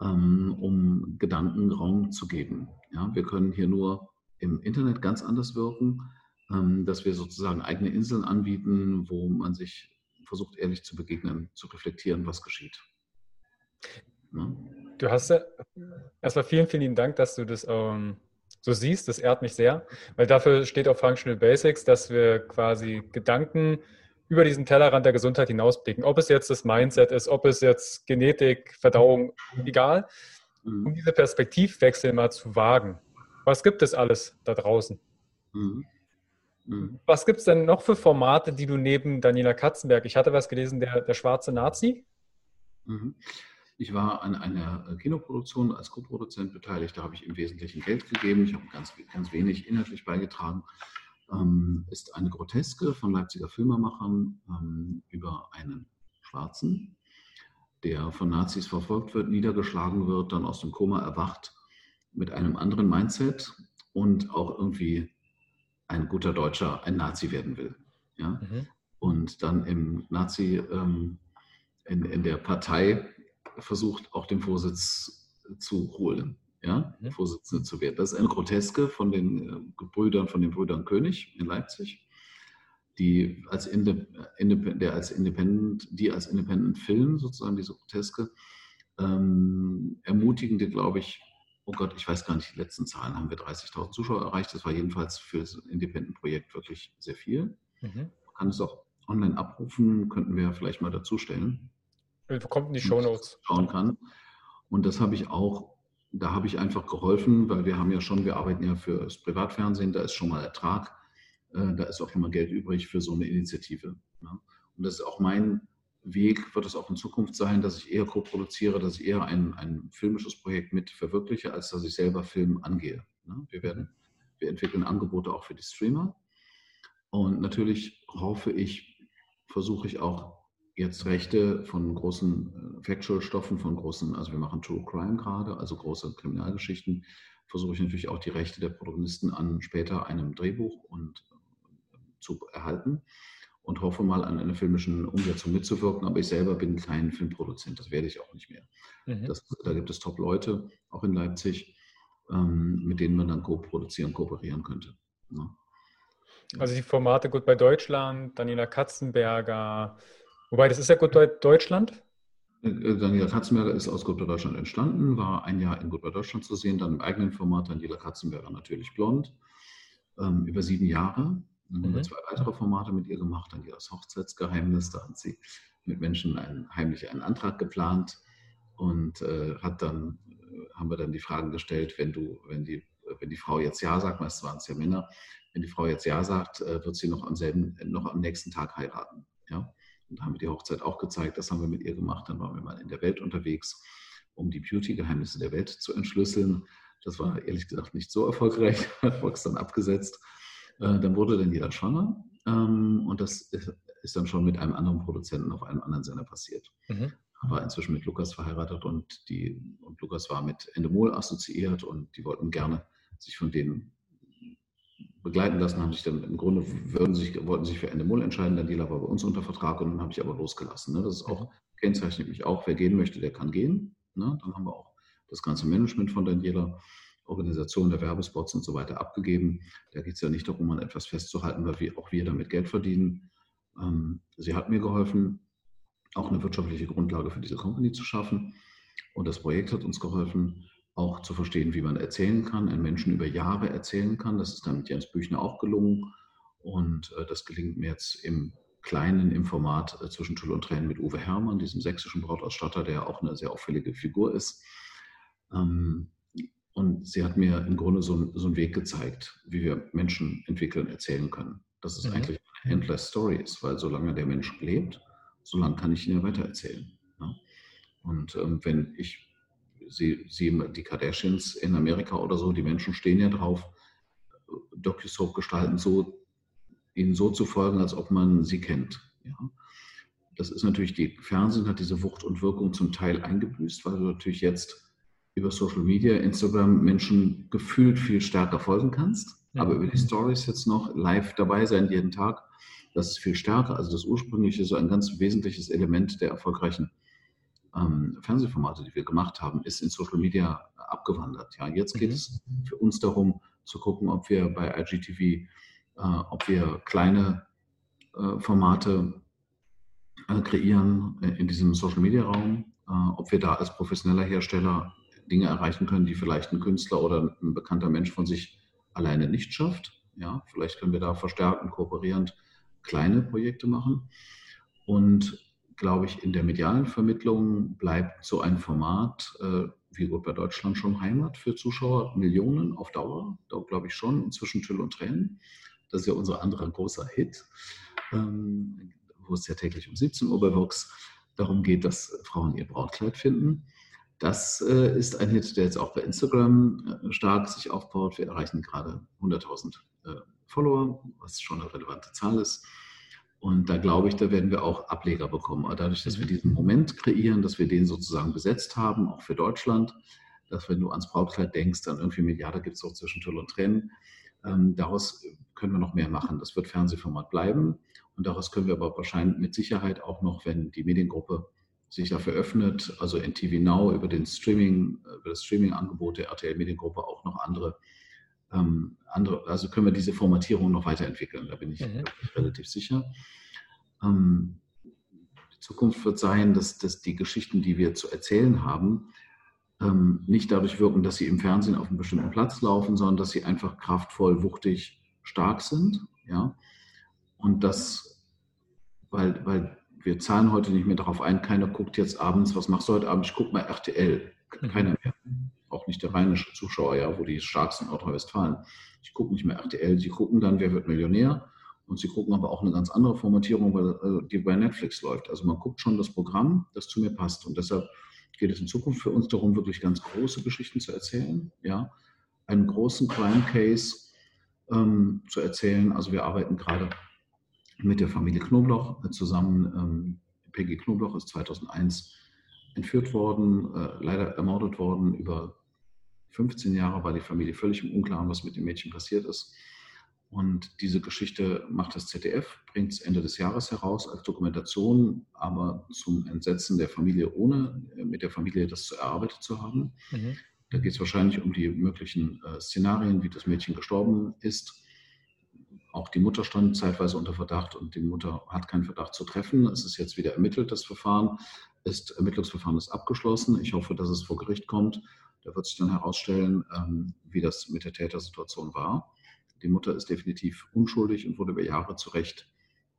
ähm, um Gedanken Raum zu geben. Ja, wir können hier nur im Internet ganz anders wirken ähm, dass wir sozusagen eigene Inseln anbieten, wo man sich versucht, ehrlich zu begegnen, zu reflektieren, was geschieht. Ja. Du hast ja erstmal vielen, vielen Dank, dass du das ähm, so siehst. Das ehrt mich sehr, weil dafür steht auch Functional Basics, dass wir quasi Gedanken über diesen Tellerrand der Gesundheit hinausblicken. Ob es jetzt das Mindset ist, ob es jetzt Genetik, Verdauung, egal. Mhm. Um diese Perspektivwechsel mal zu wagen. Was gibt es alles da draußen? Mhm. Mhm. Was gibt es denn noch für Formate, die du neben Daniela Katzenberg, ich hatte was gelesen, der, der schwarze Nazi? Mhm. Ich war an einer Kinoproduktion als Co-Produzent beteiligt, da habe ich im Wesentlichen Geld gegeben, ich habe ganz, ganz wenig inhaltlich beigetragen. Ähm, ist eine Groteske von Leipziger Filmemachern ähm, über einen Schwarzen, der von Nazis verfolgt wird, niedergeschlagen wird, dann aus dem Koma erwacht mit einem anderen Mindset und auch irgendwie ein guter Deutscher ein Nazi werden will. Ja? Mhm. Und dann im Nazi, ähm, in, in der Partei versucht, auch den Vorsitz zu holen, ja? Mhm. Vorsitzende zu werden. Das ist eine Groteske von den äh, Brüdern, von den Brüdern König in Leipzig, die als, Inde, der als Independent, die als Independent Film sozusagen diese Groteske ähm, ermutigende, glaube ich, oh Gott, ich weiß gar nicht, die letzten Zahlen, haben wir 30.000 Zuschauer erreicht. Das war jedenfalls für das Independent-Projekt wirklich sehr viel. Mhm. Man kann es auch online abrufen, könnten wir vielleicht mal dazu stellen. Kommt in die Show Notes. Schauen kann. Und das habe ich auch, da habe ich einfach geholfen, weil wir haben ja schon, wir arbeiten ja für das Privatfernsehen, da ist schon mal Ertrag, äh, da ist auch immer Geld übrig für so eine Initiative. Ne? Und das ist auch mein Weg wird es auch in Zukunft sein, dass ich eher co-produziere, dass ich eher ein, ein filmisches Projekt mit verwirkliche, als dass ich selber Film angehe. Ne? Wir, werden, wir entwickeln Angebote auch für die Streamer. Und natürlich hoffe ich, versuche ich auch jetzt Rechte von großen äh, Factual-Stoffen, von großen, also wir machen True Crime gerade, also große Kriminalgeschichten, versuche ich natürlich auch die Rechte der Protagonisten an später einem Drehbuch und äh, zu erhalten und hoffe mal an einer filmischen Umsetzung mitzuwirken. Aber ich selber bin kein Filmproduzent, das werde ich auch nicht mehr. Mhm. Das, da gibt es Top-Leute, auch in Leipzig, ähm, mit denen man dann co-produzieren, kooperieren könnte. Ja. Also die Formate Gut bei Deutschland, Daniela Katzenberger, wobei das ist ja Gut Deutschland. Äh, Daniela Katzenberger ist aus Gut bei Deutschland entstanden, war ein Jahr in Gut bei Deutschland zu sehen, dann im eigenen Format Daniela Katzenberger natürlich blond, ähm, über sieben Jahre. Dann haben wir mhm. zwei weitere Formate mit ihr gemacht, dann das Hochzeitsgeheimnis. Da hat sie mit Menschen einen, heimlich einen Antrag geplant und äh, hat dann, äh, haben wir dann die Fragen gestellt, wenn du, wenn die, wenn die Frau jetzt Ja sagt, meist waren es ja Männer, wenn die Frau jetzt Ja sagt, äh, wird sie noch am selben, noch am nächsten Tag heiraten. Ja? Und haben wir die Hochzeit auch gezeigt, das haben wir mit ihr gemacht. Dann waren wir mal in der Welt unterwegs, um die Beauty-Geheimnisse der Welt zu entschlüsseln. Das war ehrlich gesagt nicht so erfolgreich, hat Fox dann abgesetzt. Äh, dann wurde dann jeder schwanger ähm, und das ist, dann schon mit einem anderen Produzenten auf einem anderen Sender passiert. Mhm. War inzwischen mit Lukas verheiratet und, die, und Lukas war mit Endemol assoziiert und die wollten gerne sich von denen begleiten lassen, haben sich dann im Grunde würden sich, wollten sich für Endemol entscheiden. Daniela war bei uns unter Vertrag und dann habe ich aber losgelassen. Ne? Das ist auch, kennzeichnet mich auch, wer gehen möchte, der kann gehen. Ne? Dann haben wir auch das ganze Management von Daniela Organisation der Werbespots und so weiter abgegeben. Da geht es ja nicht darum, an etwas festzuhalten, weil wir, auch wir damit Geld verdienen. Ähm, sie hat mir geholfen, auch eine wirtschaftliche Grundlage für diese Company zu schaffen. Und das Projekt hat uns geholfen, auch zu verstehen, wie man erzählen kann, einen Menschen über Jahre erzählen kann. Das ist dann mit Jens Büchner auch gelungen. Und äh, das gelingt mir jetzt im Kleinen, im Format äh, zwischen Tull und Tränen mit Uwe Herrmann, diesem sächsischen Brautausstatter, der auch eine sehr auffällige Figur ist. Ähm, Und sie hat mir im Grunde so, so einen Weg gezeigt, wie wir Menschen entwickeln, erzählen können. Dass es mhm. eigentlich eine endless Story ist, weil solange der Mensch lebt, solange kann ich ihn ja weitererzählen. Ne? Und ähm, wenn ich sie, sie, die Kardashians in Amerika oder so, die Menschen stehen ja drauf, DocuSoap gestalten, so, ihnen so zu folgen, als ob man sie kennt. Ja? Das ist natürlich, die Fernsehen hat diese Wucht und Wirkung zum Teil eingebüßt, weil du natürlich jetzt über Social Media, Instagram Menschen gefühlt viel stärker folgen kannst. Ja. Aber über die Stories jetzt noch live dabei sein jeden Tag, das ist viel stärker. Also das ursprüngliche, so ein ganz wesentliches Element der erfolgreichen ähm, Fernsehformate, die wir gemacht haben, ist in Social Media abgewandert. Ja, jetzt geht mhm. es für uns darum, zu gucken, ob wir bei IGTV, äh, ob wir kleine äh, Formate äh, kreieren in diesem Social Media Raum, äh, ob wir da als professioneller Hersteller Dinge erreichen können, die vielleicht ein Künstler oder ein bekannter Mensch von sich alleine nicht schafft. Ja, vielleicht können wir da verstärkt und kooperierend kleine Projekte machen. Und glaube ich, in der medialen Vermittlung bleibt so ein Format äh, wie bei Deutschland schon Heimat für Zuschauer, Millionen auf Dauer, da glaube ich schon, inzwischen Tüll und Tränen. Das ist ja unser anderer großer Hit, ähm, wo es ja täglich um 17 Uhr bei Vox darum geht, dass Frauen ihr Brautkleid finden. Das äh, ist ein Hit, der jetzt auch bei Instagram äh, stark sich aufbaut. Wir erreichen gerade 100.000 äh, Follower, was schon eine relevante Zahl ist. Und da glaube ich, da werden wir auch Ableger bekommen. Aber dadurch, dass wir mhm. diesen Moment kreieren, dass wir den sozusagen besetzt haben, auch für Deutschland, dass wenn du ans Brautkleid denkst, dann irgendwie da gibt es auch zwischen Tüll und Tränen. Ähm, daraus können wir noch mehr machen. Das wird Fernsehformat bleiben. Und daraus können wir aber wahrscheinlich mit Sicherheit auch noch, wenn die Mediengruppe sich dafür öffnet, also NTV Now über den Streaming, über das Streaming-Angebot der RTL Mediengruppe auch noch andere, ähm, andere, also können wir diese Formatierung noch weiterentwickeln, da bin ich mhm. relativ sicher. Ähm, die Zukunft wird sein, dass, dass die Geschichten, die wir zu erzählen haben, ähm, nicht dadurch wirken, dass sie im Fernsehen auf einem bestimmten Platz laufen, sondern dass sie einfach kraftvoll, wuchtig, stark sind. Ja? Und das, weil, weil wir zahlen heute nicht mehr darauf ein, keiner guckt jetzt abends, was machst du heute Abend? Ich gucke mal RTL. Mhm. Keiner mehr. Auch nicht der rheinische Zuschauer, ja, wo die stark sind in Nordrhein-Westfalen. Ich gucke nicht mehr RTL. Sie gucken dann, wer wird Millionär? Und sie gucken aber auch eine ganz andere Formatierung, weil, äh, die bei Netflix läuft. Also man guckt schon das Programm, das zu mir passt. Und deshalb geht es in Zukunft für uns darum, wirklich ganz große Geschichten zu erzählen. Ja, einen großen Crime Case ähm, zu erzählen. Also wir arbeiten gerade mit der Familie Knobloch zusammen. Ähm, Peggy Knobloch ist 2001 entführt worden, äh, leider ermordet worden. Über 15 Jahre war die Familie völlig im Unklaren, was mit dem Mädchen passiert ist. Und diese Geschichte macht das ZDF, bringt es Ende des Jahres heraus als Dokumentation, aber zum Entsetzen der Familie, ohne äh, mit der Familie das zu erarbeitet zu haben. Mhm. Da geht es wahrscheinlich um die möglichen äh, Szenarien, wie das Mädchen gestorben ist auch die Mutter stand zeitweise unter Verdacht und die Mutter hat keinen Verdacht zu treffen. Es ist jetzt wieder ermittelt, das Verfahren. Das Ermittlungsverfahren ist abgeschlossen. Ich hoffe, dass es vor Gericht kommt. Da wird sich dann herausstellen, ähm, wie das mit der Tätersituation war. Die Mutter ist definitiv unschuldig und wurde über Jahre zu Recht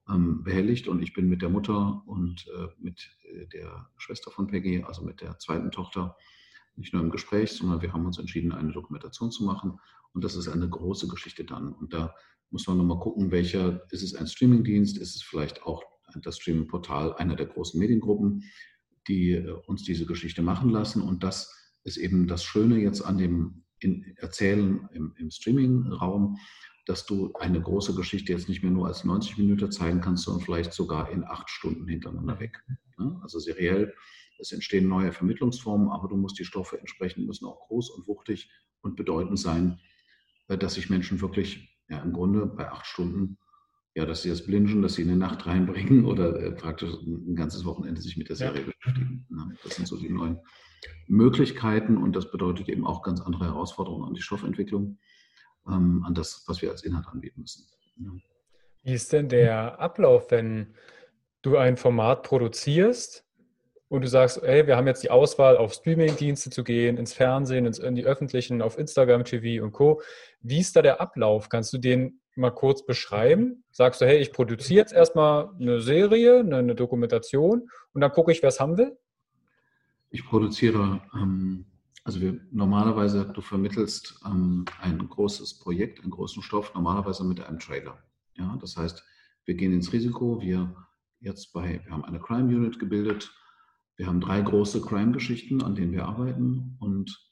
ähm, behelligt. Und ich bin mit der Mutter und äh, mit äh, der Schwester von Peggy, also mit der zweiten Tochter, nicht nur im Gespräch, sondern wir haben uns entschieden, eine Dokumentation zu machen. Und das ist eine große Geschichte dann. Und da muss man nochmal gucken, welcher, ist es ein Streamingdienst, ist es vielleicht auch das Streamingportal einer der großen Mediengruppen, die äh, uns diese Geschichte machen lassen. Und das ist eben das Schöne jetzt an dem Erzählen im, im Streaming-Raum, dass du eine große Geschichte jetzt nicht mehr nur als 90 Minuten zeigen kannst, sondern vielleicht sogar in acht Stunden hintereinander weg. Also seriell, es entstehen neue Vermittlungsformen, aber du musst die Stoffe entsprechend, müssen auch groß und wuchtig und bedeutend sein, äh, dass sich Menschen wirklich ja im Grunde bei acht Stunden, ja, dass sie das Blingen, dass sie eine Nacht reinbringen oder äh, praktisch ein ganzes Wochenende sich mit der Serie ja. beschäftigen. Das sind so die neuen Möglichkeiten und das bedeutet eben auch ganz andere Herausforderungen an die Stoffentwicklung, ähm, an das, was wir als Inhalt anbieten müssen. Ja. Wie ist denn der Ablauf, wenn du ein Format produzierst und du sagst, hey, wir haben jetzt die Auswahl, auf Streaming-Dienste zu gehen, ins Fernsehen, ins, in die öffentlichen, auf Instagram TV und Co. Wie ist da der Ablauf? Kannst du den mal kurz beschreiben? Sagst du, hey, ich produziere jetzt erstmal eine Serie, eine, eine Dokumentation und dann gucke ich, wer es haben will? Ich produziere ähm, Also wir, normalerweise, du vermittelst ähm, ein großes Projekt, einen großen Stoff, normalerweise mit einem Trailer. Ja, das heißt, wir gehen ins Risiko, wir jetzt bei, wir haben eine Crime Unit gebildet, wir haben drei große Crime-Geschichten, an denen wir arbeiten und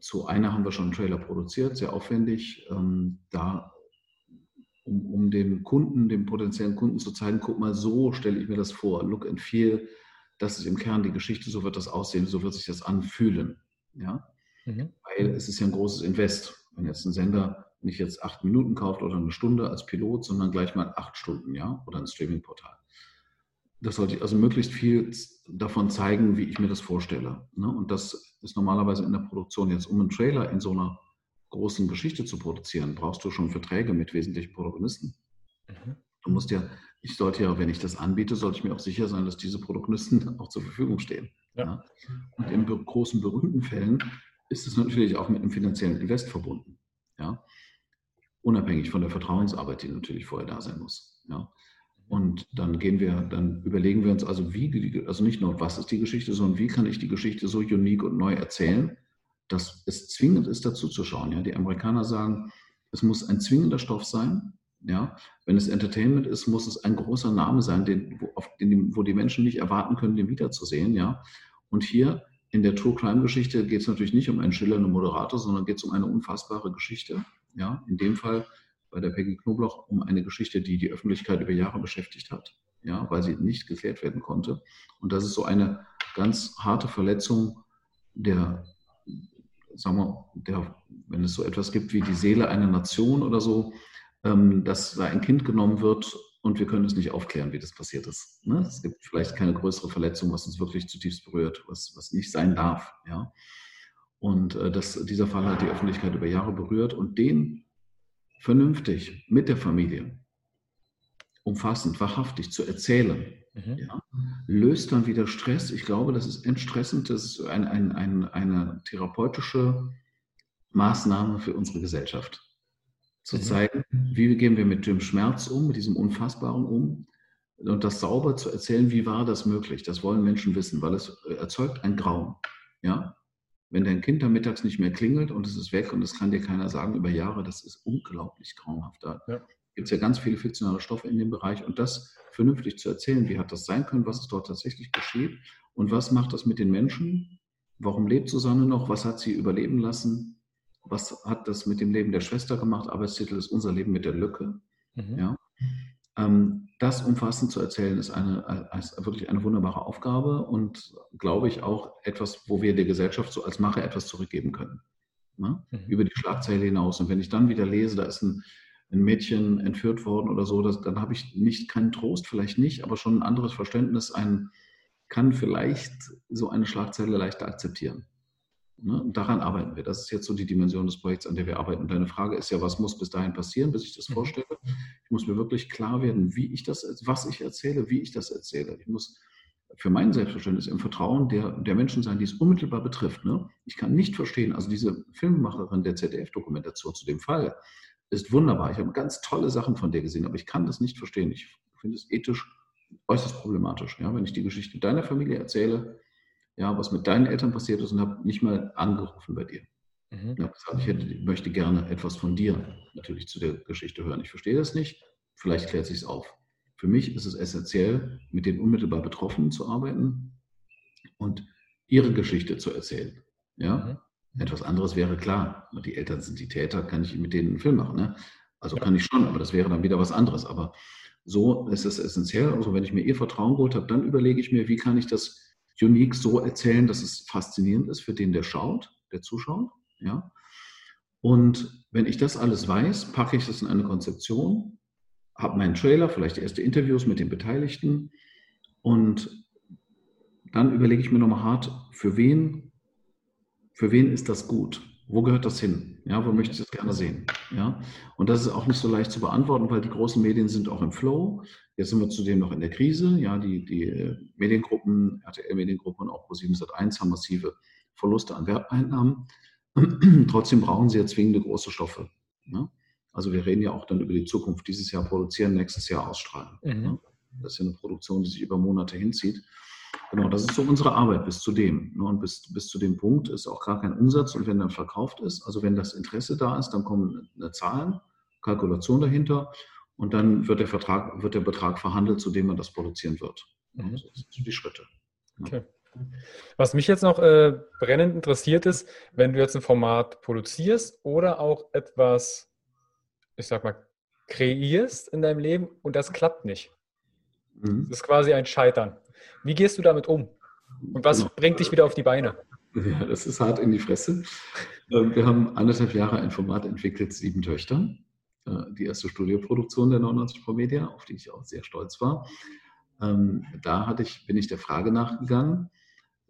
zu einer haben wir schon einen Trailer produziert, sehr aufwendig. Ähm, da, um, um dem Kunden, dem potenziellen Kunden zu zeigen, guck mal, so stelle ich mir das vor, look and feel, das ist im Kern die Geschichte, so wird das aussehen, so wird sich das anfühlen. Ja? Mhm. Weil es ist ja ein großes Invest. Wenn jetzt ein Sender nicht jetzt acht Minuten kauft oder eine Stunde als Pilot, sondern gleich mal acht Stunden, ja, oder ein Streaming-Portal. Das sollte ich also möglichst viel davon zeigen, wie ich mir das vorstelle. Ne? Und das ist normalerweise in der Produktion jetzt, um einen Trailer in so einer großen Geschichte zu produzieren, brauchst du schon Verträge mit wesentlichen Protagonisten. Mhm. Du musst ja, ich sollte ja, wenn ich das anbiete, sollte ich mir auch sicher sein, dass diese Protagonisten auch zur Verfügung stehen. Ja. Ja? Und in großen, berühmten Fällen ist es natürlich auch mit einem finanziellen Invest verbunden. Ja? Unabhängig von der Vertrauensarbeit, die natürlich vorher da sein muss. Ja? Und dann gehen wir, dann überlegen wir uns also, wie, also nicht nur, was ist die Geschichte, sondern wie kann ich die Geschichte so unique und neu erzählen, dass es zwingend ist, dazu zu schauen. Ja, die Amerikaner sagen, es muss ein zwingender Stoff sein. Ja, wenn es Entertainment ist, muss es ein großer Name sein, den, wo, auf, den, wo die Menschen nicht erwarten können, den wiederzusehen. Ja, und hier in der True Crime Geschichte geht es natürlich nicht um einen schillernden Moderator, sondern geht es um eine unfassbare Geschichte. Ja, in dem Fall bei der Peggy Knobloch um eine Geschichte, die die Öffentlichkeit über Jahre beschäftigt hat, ja, weil sie nicht geklärt werden konnte. Und das ist so eine ganz harte Verletzung der, sagen wir, der, wenn es so etwas gibt wie die Seele einer Nation oder so, dass da ein Kind genommen wird und wir können es nicht aufklären, wie das passiert ist. Ne? Es gibt vielleicht keine größere Verletzung, was uns wirklich zutiefst berührt, was, was nicht sein darf. Ja? Und äh, das, dieser Fall hat die Öffentlichkeit über Jahre berührt und den vernünftig mit der Familie, umfassend, wahrhaftig zu erzählen, mhm. ja, löst dann wieder Stress. Ich glaube, das ist entstressend, das ist ein, ein, ein, eine therapeutische Maßnahme für unsere Gesellschaft. Zu mhm. zeigen, wie gehen wir mit dem Schmerz um, mit diesem Unfassbaren um und das sauber zu erzählen, wie war das möglich. Das wollen Menschen wissen, weil es erzeugt ein Grauen. Ja? Wenn dein Kind dann mittags nicht mehr klingelt und es ist weg und es kann dir keiner sagen über Jahre, das ist unglaublich grauenhaft. Da ja. gibt es ja ganz viele fiktionale Stoffe in dem Bereich und das vernünftig zu erzählen, wie hat das sein können, was ist dort tatsächlich geschieht und was macht das mit den Menschen, warum lebt Susanne noch, was hat sie überleben lassen, was hat das mit dem Leben der Schwester gemacht, Arbeitstitel ist unser Leben mit der Lücke. Mhm. Ja. Ähm, das umfassend zu erzählen, ist, eine, ist wirklich eine wunderbare Aufgabe und glaube ich auch etwas, wo wir der Gesellschaft so als Macher etwas zurückgeben können. Ne? Mhm. Über die Schlagzeile hinaus. Und wenn ich dann wieder lese, da ist ein, ein Mädchen entführt worden oder so, das, dann habe ich nicht keinen Trost, vielleicht nicht, aber schon ein anderes Verständnis, ein, kann vielleicht so eine Schlagzeile leichter akzeptieren. Ne? Daran arbeiten wir. Das ist jetzt so die Dimension des Projekts, an der wir arbeiten. Und deine Frage ist ja, was muss bis dahin passieren, bis ich das mhm. vorstelle? Ich muss mir wirklich klar werden, wie ich das, was ich erzähle, wie ich das erzähle. Ich muss für mein Selbstverständnis im Vertrauen der, der Menschen sein, die es unmittelbar betrifft. Ne? Ich kann nicht verstehen, also diese Filmemacherin der ZDF-Dokumentation zu dem Fall ist wunderbar. Ich habe ganz tolle Sachen von der gesehen, aber ich kann das nicht verstehen. Ich finde es ethisch äußerst problematisch. Ja? Wenn ich die Geschichte deiner Familie erzähle, ja, was mit deinen Eltern passiert ist und habe nicht mal angerufen bei dir. Mhm. Ich habe gesagt, ich hätte, möchte gerne etwas von dir natürlich zu der Geschichte hören. Ich verstehe das nicht, vielleicht klärt sich es auf. Für mich ist es essentiell, mit den unmittelbar Betroffenen zu arbeiten und ihre Geschichte zu erzählen. Ja? Mhm. Etwas anderes wäre klar, die Eltern sind die Täter, kann ich mit denen einen Film machen. Ne? Also ja. kann ich schon, aber das wäre dann wieder was anderes. Aber so ist es essentiell. Also wenn ich mir ihr Vertrauen geholt habe, dann überlege ich mir, wie kann ich das unique so erzählen, dass es faszinierend ist für den, der schaut, der zuschaut. Ja? Und wenn ich das alles weiß, packe ich das in eine Konzeption, habe meinen Trailer, vielleicht erste Interviews mit den Beteiligten und dann überlege ich mir nochmal hart, für wen, für wen ist das gut? Wo gehört das hin? Ja, wo möchte ich das gerne sehen? Ja, und das ist auch nicht so leicht zu beantworten, weil die großen Medien sind auch im Flow. Jetzt sind wir zudem noch in der Krise. Ja, die, die äh, Mediengruppen, RTL-Mediengruppe und auch Pro7 Sat1 haben massive Verluste an Werbeeinnahmen. Trotzdem brauchen sie ja zwingende große Stoffe. Ne? Also wir reden ja auch dann über die Zukunft. Dieses Jahr produzieren, nächstes Jahr ausstrahlen. Mhm. Ne? Das ist ja eine Produktion, die sich über Monate hinzieht. Genau, das ist so unsere Arbeit bis zu dem. Ne? Und bis, bis zu dem Punkt ist auch gar kein Umsatz. Und wenn dann verkauft ist, also wenn das Interesse da ist, dann kommen eine Zahlen, Kalkulation dahinter und dann wird der Vertrag, wird der Betrag verhandelt, zu dem man das produzieren wird. Mhm. So sind die Schritte. Okay. Was mich jetzt noch äh, brennend interessiert ist, wenn du jetzt ein Format produzierst oder auch etwas, ich sag mal, kreierst in deinem Leben und das klappt nicht. Mhm. Das ist quasi ein Scheitern. Wie gehst du damit um? Und was genau. bringt dich wieder auf die Beine? Ja, das ist hart in die Fresse. Ähm, wir haben anderthalb Jahre ein Format entwickelt, Sieben Töchter. Äh, die erste Studioproduktion der 99 Pro Media, auf die ich auch sehr stolz war. Ähm, da hatte ich, bin ich der Frage nachgegangen,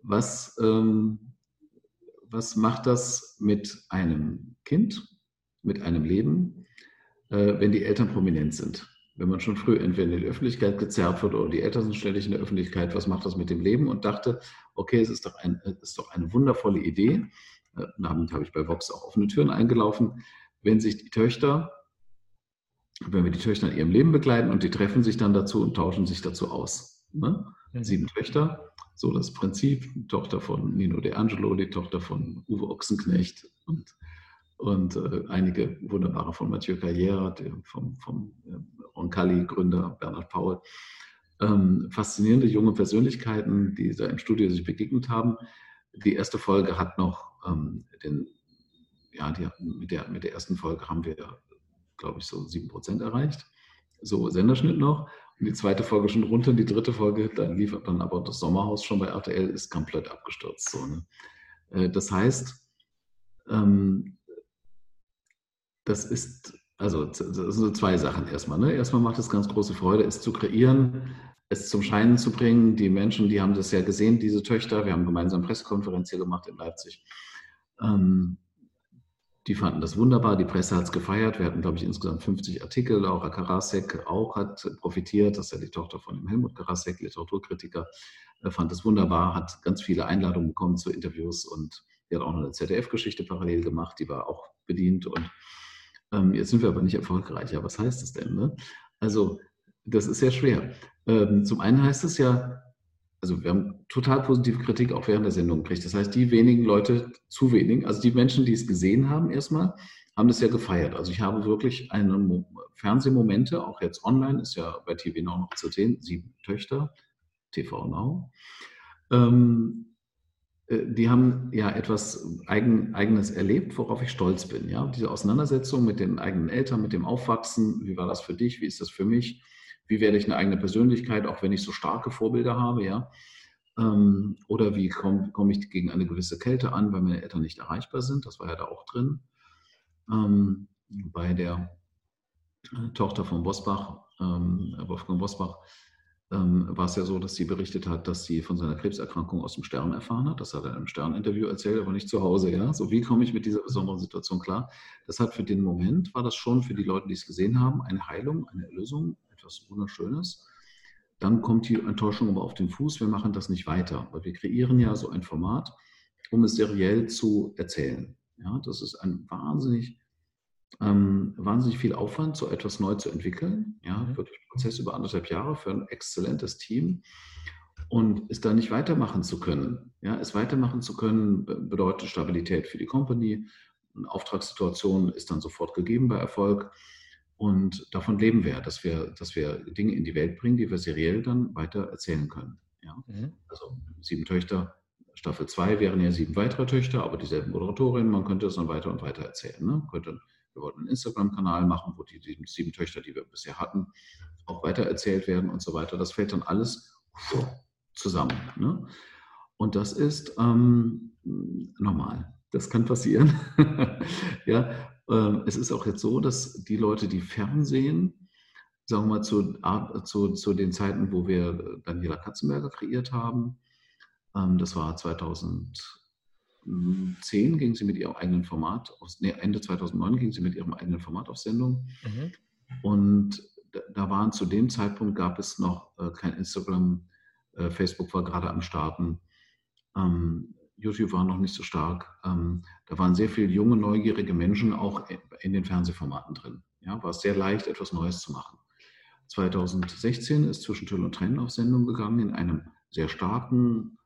was, ähm, was macht das mit einem Kind, mit einem Leben, äh, wenn die Eltern prominent sind? Wenn man schon früh entweder in die Öffentlichkeit gezerrt wird oder die Eltern sind ständig in der Öffentlichkeit, was macht das mit dem Leben? Und dachte, okay, es ist doch, ein, ist doch eine wundervolle Idee. Äh, damit habe ich bei Vox auch offene Türen eingelaufen. Wenn sich die Töchter, wenn wir die Töchter in ihrem Leben begleiten und die treffen sich dann dazu und tauschen sich dazu aus. Ne? Sieben Töchter, so das Prinzip. Die Tochter von Nino De Angelo, die Tochter von Uwe Ochsenknecht und und äh, einige wunderbare von Mathieu Carrière, vom, vom äh, Roncalli-Gründer Bernhard Paul. Ähm, faszinierende junge Persönlichkeiten, die da im Studio sich begegnet haben. Die erste Folge hat noch ähm, den, ja, die, mit, der, mit der ersten Folge haben wir, glaube ich, so 7% erreicht. So Senderschnitt noch. Und die zweite Folge schon runter. Die dritte Folge, dann liefert dann aber das Sommerhaus schon bei RTL, ist komplett abgestürzt. So, ne? äh, das heißt, ähm, das ist, also das sind so zwei Sachen erstmal. Ne? Erstmal macht es ganz große Freude, es zu kreieren, es zum Scheinen zu bringen. Die Menschen, die haben das ja gesehen, diese Töchter. Wir haben gemeinsam Pressekonferenz hier gemacht in Leipzig. Ähm, die fanden das wunderbar, die Presse hat es gefeiert. Wir hatten, glaube ich, insgesamt 50 Artikel. Laura Karasek auch hat profitiert. Das ist ja die Tochter von dem Helmut Karasek, Literaturkritiker. Er fand es wunderbar, hat ganz viele Einladungen bekommen zu Interviews und die hat auch noch eine ZDF-Geschichte parallel gemacht, die war auch bedient. Und ähm, jetzt sind wir aber nicht erfolgreich. Ja, was heißt das denn? Ne? Also, das ist sehr schwer. Ähm, zum einen heißt es ja, also wir haben total positive Kritik auch während der Sendung gekriegt. Das heißt, die wenigen Leute, zu wenig, also die Menschen, die es gesehen haben erstmal, haben das ja gefeiert. Also ich habe wirklich eine Fernsehmomente, auch jetzt online, ist ja bei TV Now noch zu sehen, sieben Töchter, TV Now. Ähm, äh, die haben ja etwas Eigen, Eigenes erlebt, worauf ich stolz bin. Ja? Diese Auseinandersetzung mit den eigenen Eltern, mit dem Aufwachsen, wie war das für dich, wie ist das für mich, wie werde ich eine eigene Persönlichkeit, auch wenn ich so starke Vorbilder habe, ja. Ähm, oder wie komme komm ich gegen eine gewisse Kälte an, weil meine Eltern nicht erreichbar sind, das war ja da auch drin. Ähm, bei der äh, Tochter von Bosbach, ähm, Wolfgang Bosbach, ähm, war es ja so, dass sie berichtet hat, dass sie von seiner Krebserkrankung aus dem Stern erfahren hat. Das hat er im Stern-Interview erzählt, aber nicht zu Hause. Ja? So, wie komme ich mit dieser besonderen Situation klar? Das hat für den Moment, war das schon für die Leute, die es gesehen haben, eine Heilung, eine Erlösung, etwas Wunderschönes. Dann kommt die Enttäuschung aber auf den Fuß, wir machen das nicht weiter, weil wir kreieren ja so ein Format, um es seriell zu erzählen. Ja, das ist ein wahnsinnig ähm, wahnsinnig viel Aufwand, so etwas neu zu entwickeln. Ja, mhm. wirklich Prozess über anderthalb Jahre für ein exzellentes Team. Und es da nicht weitermachen zu können. Ja, es weitermachen zu können bedeutet Stabilität für die Company. Eine Auftragssituation ist dann sofort gegeben bei Erfolg. Und davon leben wir, dass wir, dass wir Dinge in die Welt bringen, die wir seriell dann weiter erzählen können. Ja? Mhm. Also sieben Töchter, Staffel 2 wären ja sieben weitere Töchter, aber dieselben Moderatorinnen, man könnte es dann weiter und weiter erzählen. Ne? Könnte wir wollten einen Instagram-Kanal machen, wo die, die, sieben Töchter, die wir bisher hatten, auch weitererzählt werden und so weiter. Das fällt dann alles zusammen. Ne? Und das ist ähm, normal. Das kann passieren. ja, ähm, es ist auch jetzt so, dass die Leute, die Fernsehen, sagen wir mal zu, zu, zu den Zeiten, wo wir Daniela Katzenberger kreiert haben, ähm, das war 2000 2010 ging sie mit ihrem eigenen Format, auf, nee, Ende 2009 ging sie mit ihrem eigenen Format auf Sendung. Mhm. Und da waren zu dem Zeitpunkt gab es noch äh, kein Instagram, äh, Facebook war gerade am Starten, ähm, YouTube war noch nicht so stark. Ähm, da waren sehr viele junge, neugierige Menschen auch in den Fernsehformaten drin. Ja, war es sehr leicht, etwas Neues zu machen. 2016 ist zwischen Tüll und Trennen auf Sendung gegangen in einem sehr starken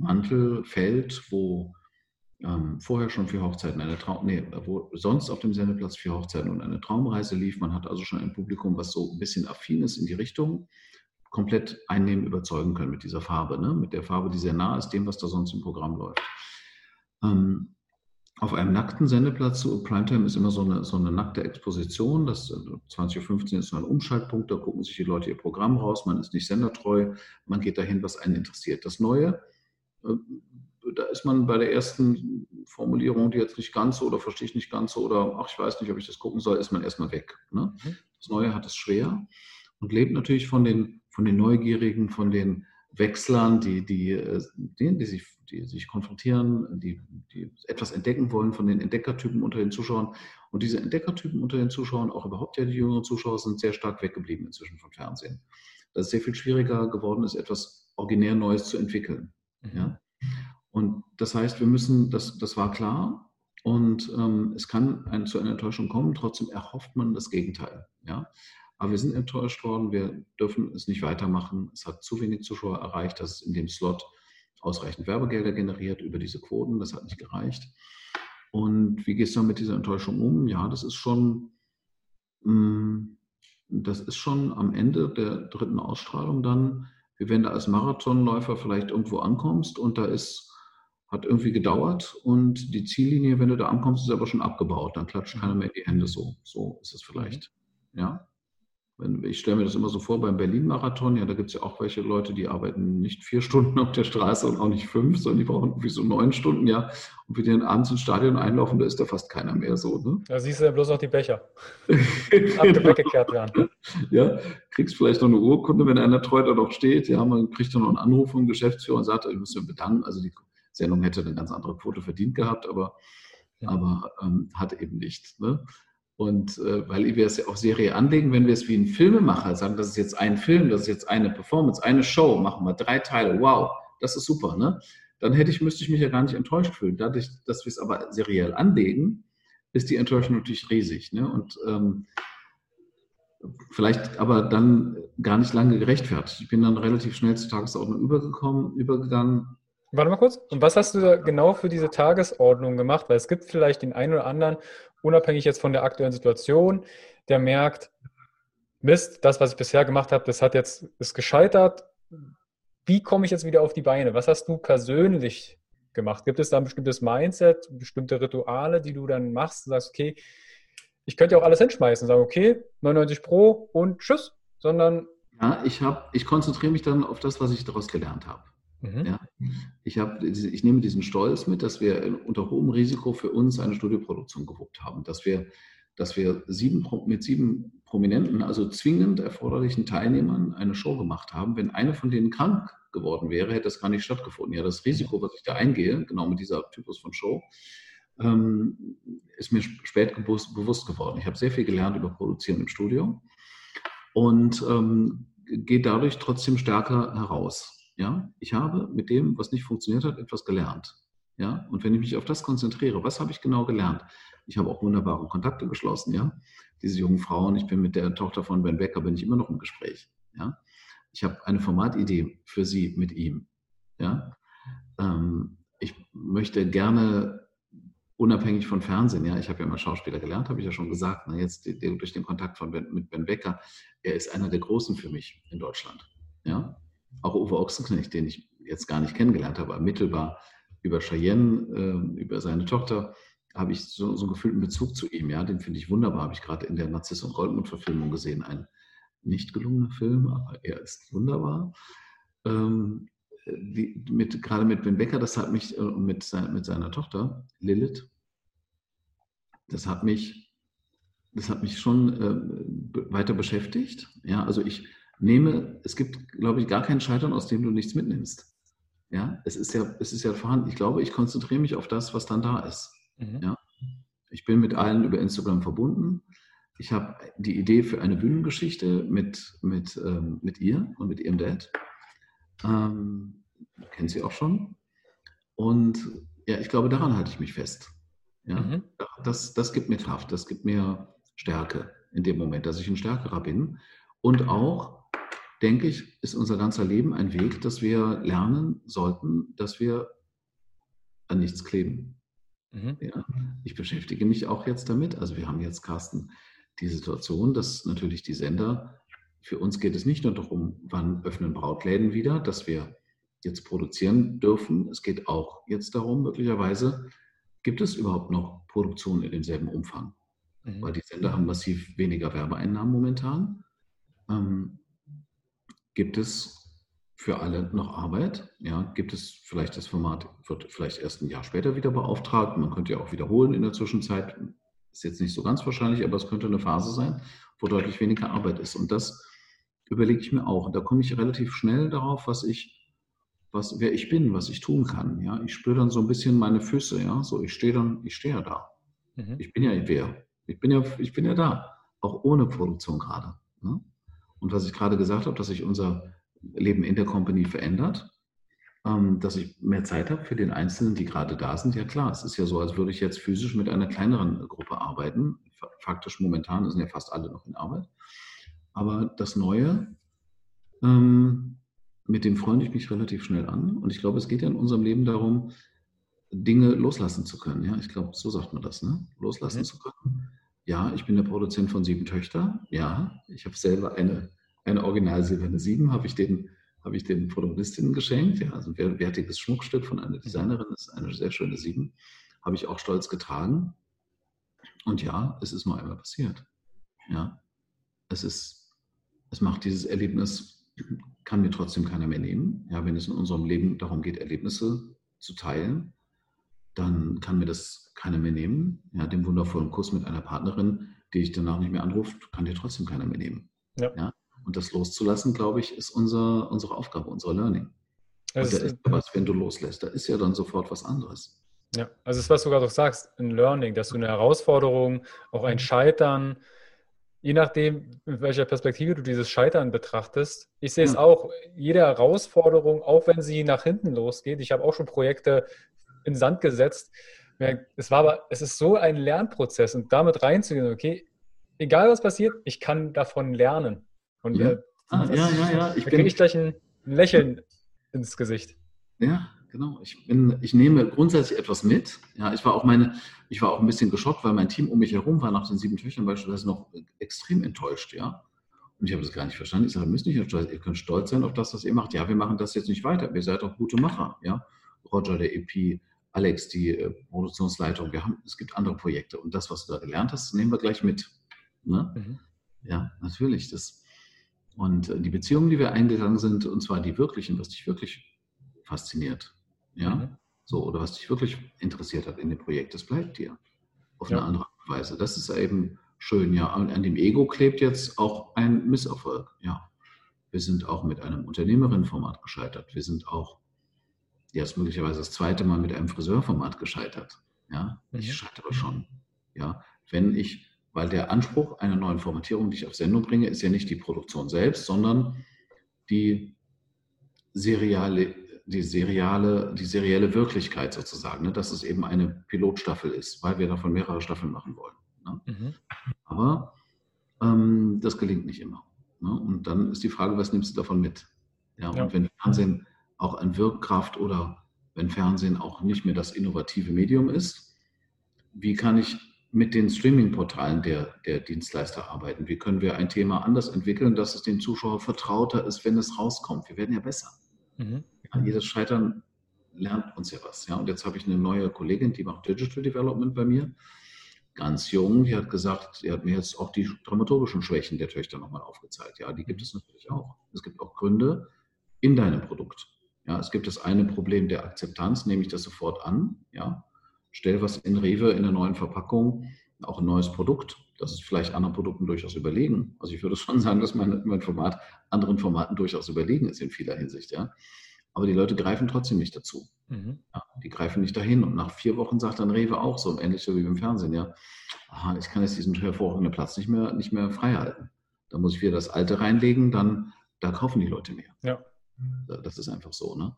Vox-Mantelfeld, wo ähm, vorher schon für Hochzeiten eine Traum, nee, wo sonst auf dem Sendeplatz für Hochzeiten und eine Traumreise lief. Man hat also schon ein Publikum, was so ein bisschen affin ist in die Richtung, komplett einnehmen, überzeugen können mit dieser Farbe, ne? mit der Farbe, die sehr nah ist dem, was da sonst im Programm läuft. Ähm, auf einem nackten Sendeplatz, so Primetime ist immer so eine, so eine nackte Exposition. Das 20.15 Uhr ist so ein Umschaltpunkt, da gucken sich die Leute ihr Programm raus, man ist nicht sendertreu, man geht dahin, was einen interessiert. Das Neue, äh, da ist man bei der ersten Formulierung, die jetzt nicht ganz so oder verstehe ich nicht ganz so oder ach, ich weiß nicht, ob ich das gucken soll, ist man erstmal weg. Ne? Mhm. Das Neue hat es schwer und lebt natürlich von den, von den Neugierigen, von den Wechslern, die, die, äh, die, die, sich, die sich konfrontieren, die, die etwas entdecken wollen, von den Entdeckertypen unter den Zuschauern. Und diese Entdeckertypen unter den Zuschauern, auch überhaupt ja die jüngeren Zuschauer, sind sehr stark weggeblieben inzwischen von Fernsehen. Dass es sehr viel schwieriger geworden ist, etwas originär Neues zu entwickeln. Mhm. Ja? Und das heißt, wir müssen, das, das war klar, und ähm, es kann ein, zu einer Enttäuschung kommen, trotzdem erhofft man das Gegenteil. Ja? Aber wir sind enttäuscht worden, wir dürfen es nicht weitermachen. Es hat zu wenig Zuschauer erreicht, dass es in dem Slot ausreichend Werbegelder generiert über diese Quoten. Das hat nicht gereicht. Und wie gehst du mit dieser Enttäuschung um? Ja, das ist schon, mm, das ist schon am Ende der dritten Ausstrahlung dann, wenn du als Marathonläufer vielleicht irgendwo ankommst und da ist, hat irgendwie gedauert und die Ziellinie, wenn du da ankommst, ist aber schon abgebaut. Dann klatscht keiner mehr in die Hände so. So ist es vielleicht. Ja. Ich stelle mir das immer so vor beim Berlin-Marathon, ja, da gibt es ja auch welche Leute, die arbeiten nicht vier Stunden auf der Straße und auch nicht fünf, sondern die brauchen irgendwie so neun Stunden, ja. Und wenn die dann abends ins Stadion einlaufen, da ist da fast keiner mehr so. Ne? Da siehst du ja bloß noch die Becher. Abgekehrt werden. Ja, kriegst vielleicht noch eine Urkunde, wenn einer treu da noch steht. Ja, man kriegt dann noch einen Anruf vom Geschäftsführer und sagt, ich muss mich bedanken. Also die Sendung hätte eine ganz andere Quote verdient gehabt, aber, ja. aber ähm, hat eben nicht. Ne? Und äh, weil wir es ja auf Serie anlegen, wenn wir es wie ein Filmemacher sagen, das ist jetzt ein Film, das ist jetzt eine Performance, eine Show, machen wir drei Teile, wow, das ist super, ne? Dann hätte ich, müsste ich mich ja gar nicht enttäuscht fühlen. Dadurch, dass wir es aber seriell anlegen, ist die Enttäuschung natürlich riesig. Ne? Und ähm, vielleicht aber dann gar nicht lange gerechtfertigt. Ich bin dann relativ schnell zur Tagesordnung übergekommen, übergegangen. Warte mal kurz. Und was hast du da genau für diese Tagesordnung gemacht? Weil es gibt vielleicht den einen oder anderen, unabhängig jetzt von der aktuellen Situation, der merkt, Mist, das, was ich bisher gemacht habe, das hat jetzt, ist gescheitert. Wie komme ich jetzt wieder auf die Beine? Was hast du persönlich gemacht? Gibt es da ein bestimmtes Mindset, bestimmte Rituale, die du dann machst und sagst, okay, ich könnte ja auch alles hinschmeißen, sagen, okay, 99 Pro und tschüss, sondern. Ja, ich, ich konzentriere mich dann auf das, was ich daraus gelernt habe. Mhm. Ja, ich, hab, ich nehme diesen Stolz mit, dass wir unter hohem Risiko für uns eine Studioproduktion gewuppt haben, dass wir, dass wir sieben, mit sieben prominenten, also zwingend erforderlichen Teilnehmern eine Show gemacht haben. Wenn eine von denen krank geworden wäre, hätte das gar nicht stattgefunden. Ja, das Risiko, was ich da eingehe, genau mit dieser Typus von Show, ähm, ist mir spät bewusst geworden. Ich habe sehr viel gelernt über Produzieren im Studio und ähm, gehe dadurch trotzdem stärker heraus. Ja, ich habe mit dem, was nicht funktioniert hat, etwas gelernt. Ja, und wenn ich mich auf das konzentriere, was habe ich genau gelernt? Ich habe auch wunderbare Kontakte geschlossen, ja. Diese jungen Frauen, ich bin mit der Tochter von Ben Becker, bin ich immer noch im Gespräch, ja. Ich habe eine Formatidee für sie mit ihm, ja. Ähm, ich möchte gerne unabhängig von Fernsehen, ja, ich habe ja mal Schauspieler gelernt, habe ich ja schon gesagt, na, jetzt durch den Kontakt von ben, mit Ben Becker, er ist einer der Großen für mich in Deutschland, ja auch Uwe Ochsenknecht, den ich jetzt gar nicht kennengelernt habe, aber mittelbar über Cheyenne, äh, über seine Tochter, habe ich so, so einen gefühlten Bezug zu ihm. Ja, den finde ich wunderbar. Habe ich gerade in der Narziss und Goldmund-Verfilmung gesehen. Ein nicht gelungener Film, aber er ist wunderbar. Ähm, die, mit, gerade mit Ben Becker, das hat mich, äh, mit, mit seiner Tochter Lilith, das hat mich, das hat mich schon äh, weiter beschäftigt. Ja, also ich nehme, es gibt, glaube ich, gar keinen Scheitern, aus dem du nichts mitnimmst. Ja, es ist ja, es ist ja vorhanden. Ich glaube, ich konzentriere mich auf das, was dann da ist. Mhm. Ja, ich bin mit allen über Instagram verbunden. Ich habe die Idee für eine Bühnengeschichte mit, mit, ähm, mit ihr und mit ihrem Dad. Ähm, kennt sie auch schon. Und ja, ich glaube, daran halte ich mich fest. Ja, mhm. das, das gibt mir Kraft, das gibt mir Stärke in dem Moment, dass ich ein Stärkerer bin. Und auch, denke ich, ist unser ganzer Leben ein Weg, dass wir lernen sollten, dass wir an nichts kleben. Mhm. Ja, ich beschäftige mich auch jetzt damit. Also wir haben jetzt, Carsten, die Situation, dass natürlich die Sender, für uns geht es nicht nur darum, wann öffnen Brautläden wieder, dass wir jetzt produzieren dürfen. Es geht auch jetzt darum, möglicherweise, gibt es überhaupt noch Produktion in demselben Umfang? Mhm. Weil die Sender haben massiv weniger Werbeeinnahmen momentan. Ähm, gibt es für alle noch Arbeit? Ja, gibt es vielleicht das Format, wird vielleicht erst ein Jahr später wieder beauftragt. Man könnte ja auch wiederholen in der Zwischenzeit. Ist jetzt nicht so ganz wahrscheinlich, aber es könnte eine Phase sein, wo deutlich weniger Arbeit ist. Und das überlege ich mir auch. Und da komme ich relativ schnell darauf, was ich, was, wer ich bin, was ich tun kann. Ja, ich spüre dann so ein bisschen meine Füße. Ja, so ich stehe dann, ich stehe ja da. Mhm. Ich bin ja wer. Ich bin ja, ich bin ja da. Auch ohne Produktion gerade. Ne? Und was ich gerade gesagt habe, dass sich unser Leben in der Company verändert, ähm, dass ich mehr Zeit habe für den Einzelnen, die gerade da sind. Ja klar, es ist ja so, als würde ich jetzt physisch mit einer kleineren Gruppe arbeiten. Faktisch momentan sind ja fast alle noch in Arbeit. Aber das Neue, ähm, mit dem freue ich mich relativ schnell an. Und ich glaube, es geht ja in unserem Leben darum, Dinge loslassen zu können. Ja, ich glaube, so sagt man das, ne? Loslassen mhm. zu können. Ja, ich bin der Produzent von sieben Töchtern. Ja, ich habe selber eine, eine original silberne sieben, habe ich den habe ich den Protagonistinnen geschenkt. Ja, also ein wertiges Schmuckstück von einer Designerin, das ist eine sehr schöne sieben. Habe ich auch stolz getragen. Und ja, es ist nur einmal passiert. Ja, es ist, es macht dieses Erlebnis, kann mir trotzdem keiner mehr nehmen. Ja, wenn es in unserem Leben darum geht, Erlebnisse zu teilen, dann kann mir das keiner mehr nehmen. Ja, den wundervollen Kuss mit einer Partnerin, die ich danach nicht mehr anrufe, kann dir trotzdem keiner mehr nehmen. Ja. ja. Und das loszulassen, glaube ich, ist unser, unsere Aufgabe, unser Learning. Also und da ist was, wenn du loslässt, da ist ja dann sofort was anderes. Ja, also es ist, was du gerade auch sagst, ein Learning, dass du eine Herausforderung, auch ein Scheitern, je nachdem, in welcher Perspektive du dieses Scheitern betrachtest. Ich sehe ja. es auch, jede Herausforderung, auch wenn sie nach hinten losgeht. Ich habe auch schon Projekte in Sand gesetzt. Es war aber, es ist so ein Lernprozess und damit reinzugehen, okay, egal was passiert, ich kann davon lernen. Und ja, äh, ah, ja, ja, ja. Ich da kriege ich gleich ein Lächeln ins Gesicht. Ja, genau. Ich, bin, ich nehme grundsätzlich etwas mit. Ja, ich war auch meine, ich war auch ein bisschen geschockt, weil mein Team um mich herum war nach den sieben Töchtern beispielsweise noch extrem enttäuscht, ja. Und ich habe das gar nicht verstanden. Ich sage, ihr müsst nicht enttäuscht, ihr könnt stolz sein auf das, was ihr macht. Ja, wir machen das jetzt nicht weiter. Ihr seid doch gute Macher, ja. Roger, der EP, Alex, die äh, Produktionsleitung, wir haben, es gibt andere Projekte und das, was du da gelernt hast, nehmen wir gleich mit. Ne? Mhm. Ja, natürlich. Das, und äh, die Beziehungen, die wir eingegangen sind, und zwar die wirklichen, was dich wirklich fasziniert, ja, mhm. so, oder was dich wirklich interessiert hat in dem Projekt, das bleibt dir auf ja. eine andere Weise. Das ist eben schön, ja. Und an dem Ego klebt jetzt auch ein Misserfolg, ja. Wir sind auch mit einem Unternehmerinnenformat gescheitert. Wir sind auch jetzt möglicherweise das zweite Mal mit einem Friseurformat gescheitert. Ja, ich mhm. scheitere schon. Ja, wenn ich, weil der Anspruch einer neuen Formatierung, die ich auf Sendung bringe, ist ja nicht die Produktion selbst, sondern die seriale, die seriale, die serielle Wirklichkeit sozusagen, ne? dass es eben eine Pilotstaffel ist, weil wir davon mehrere Staffeln machen wollen. Ne? Mhm. Aber ähm, das gelingt nicht immer. Ne? Und dann ist die Frage, was nimmst du davon mit? Ja, ja. und wenn Fernsehen auch an Wirkkraft oder wenn Fernsehen auch nicht mehr das innovative Medium ist, wie kann ich mit den Streaming-Portalen der, der Dienstleister arbeiten? Wie können wir ein Thema anders entwickeln, dass es dem Zuschauer vertrauter ist, wenn es rauskommt? Wir werden ja besser. Mhm. Ja, jedes Scheitern lernt uns ja was. Ja? Und jetzt habe ich eine neue Kollegin, die macht Digital Development bei mir, ganz jung, die hat gesagt, die hat mir jetzt auch die dramaturgischen Schwächen der Töchter nochmal aufgezeigt. Ja, die gibt es natürlich auch. Es gibt auch Gründe in deinem Produkt. Ja, es gibt das eine Problem der Akzeptanz, nehme ich das sofort an. Ja, stell was in Rewe in der neuen Verpackung, auch ein neues Produkt. Das ist vielleicht anderen Produkten durchaus überlegen. Also ich würde schon sagen, dass mein, mein Format anderen Formaten durchaus überlegen ist in vieler Hinsicht. Ja. Aber die Leute greifen trotzdem nicht dazu. Mhm. Ja, die greifen nicht dahin. Und nach vier Wochen sagt dann Rewe auch so, ähnlich so wie im Fernsehen, ja, aha, ich kann jetzt diesen hervorragenden Platz nicht mehr, nicht mehr frei halten. Da muss ich wieder das Alte reinlegen, dann da kaufen die Leute mehr. Ja. Das ist einfach so. Ne?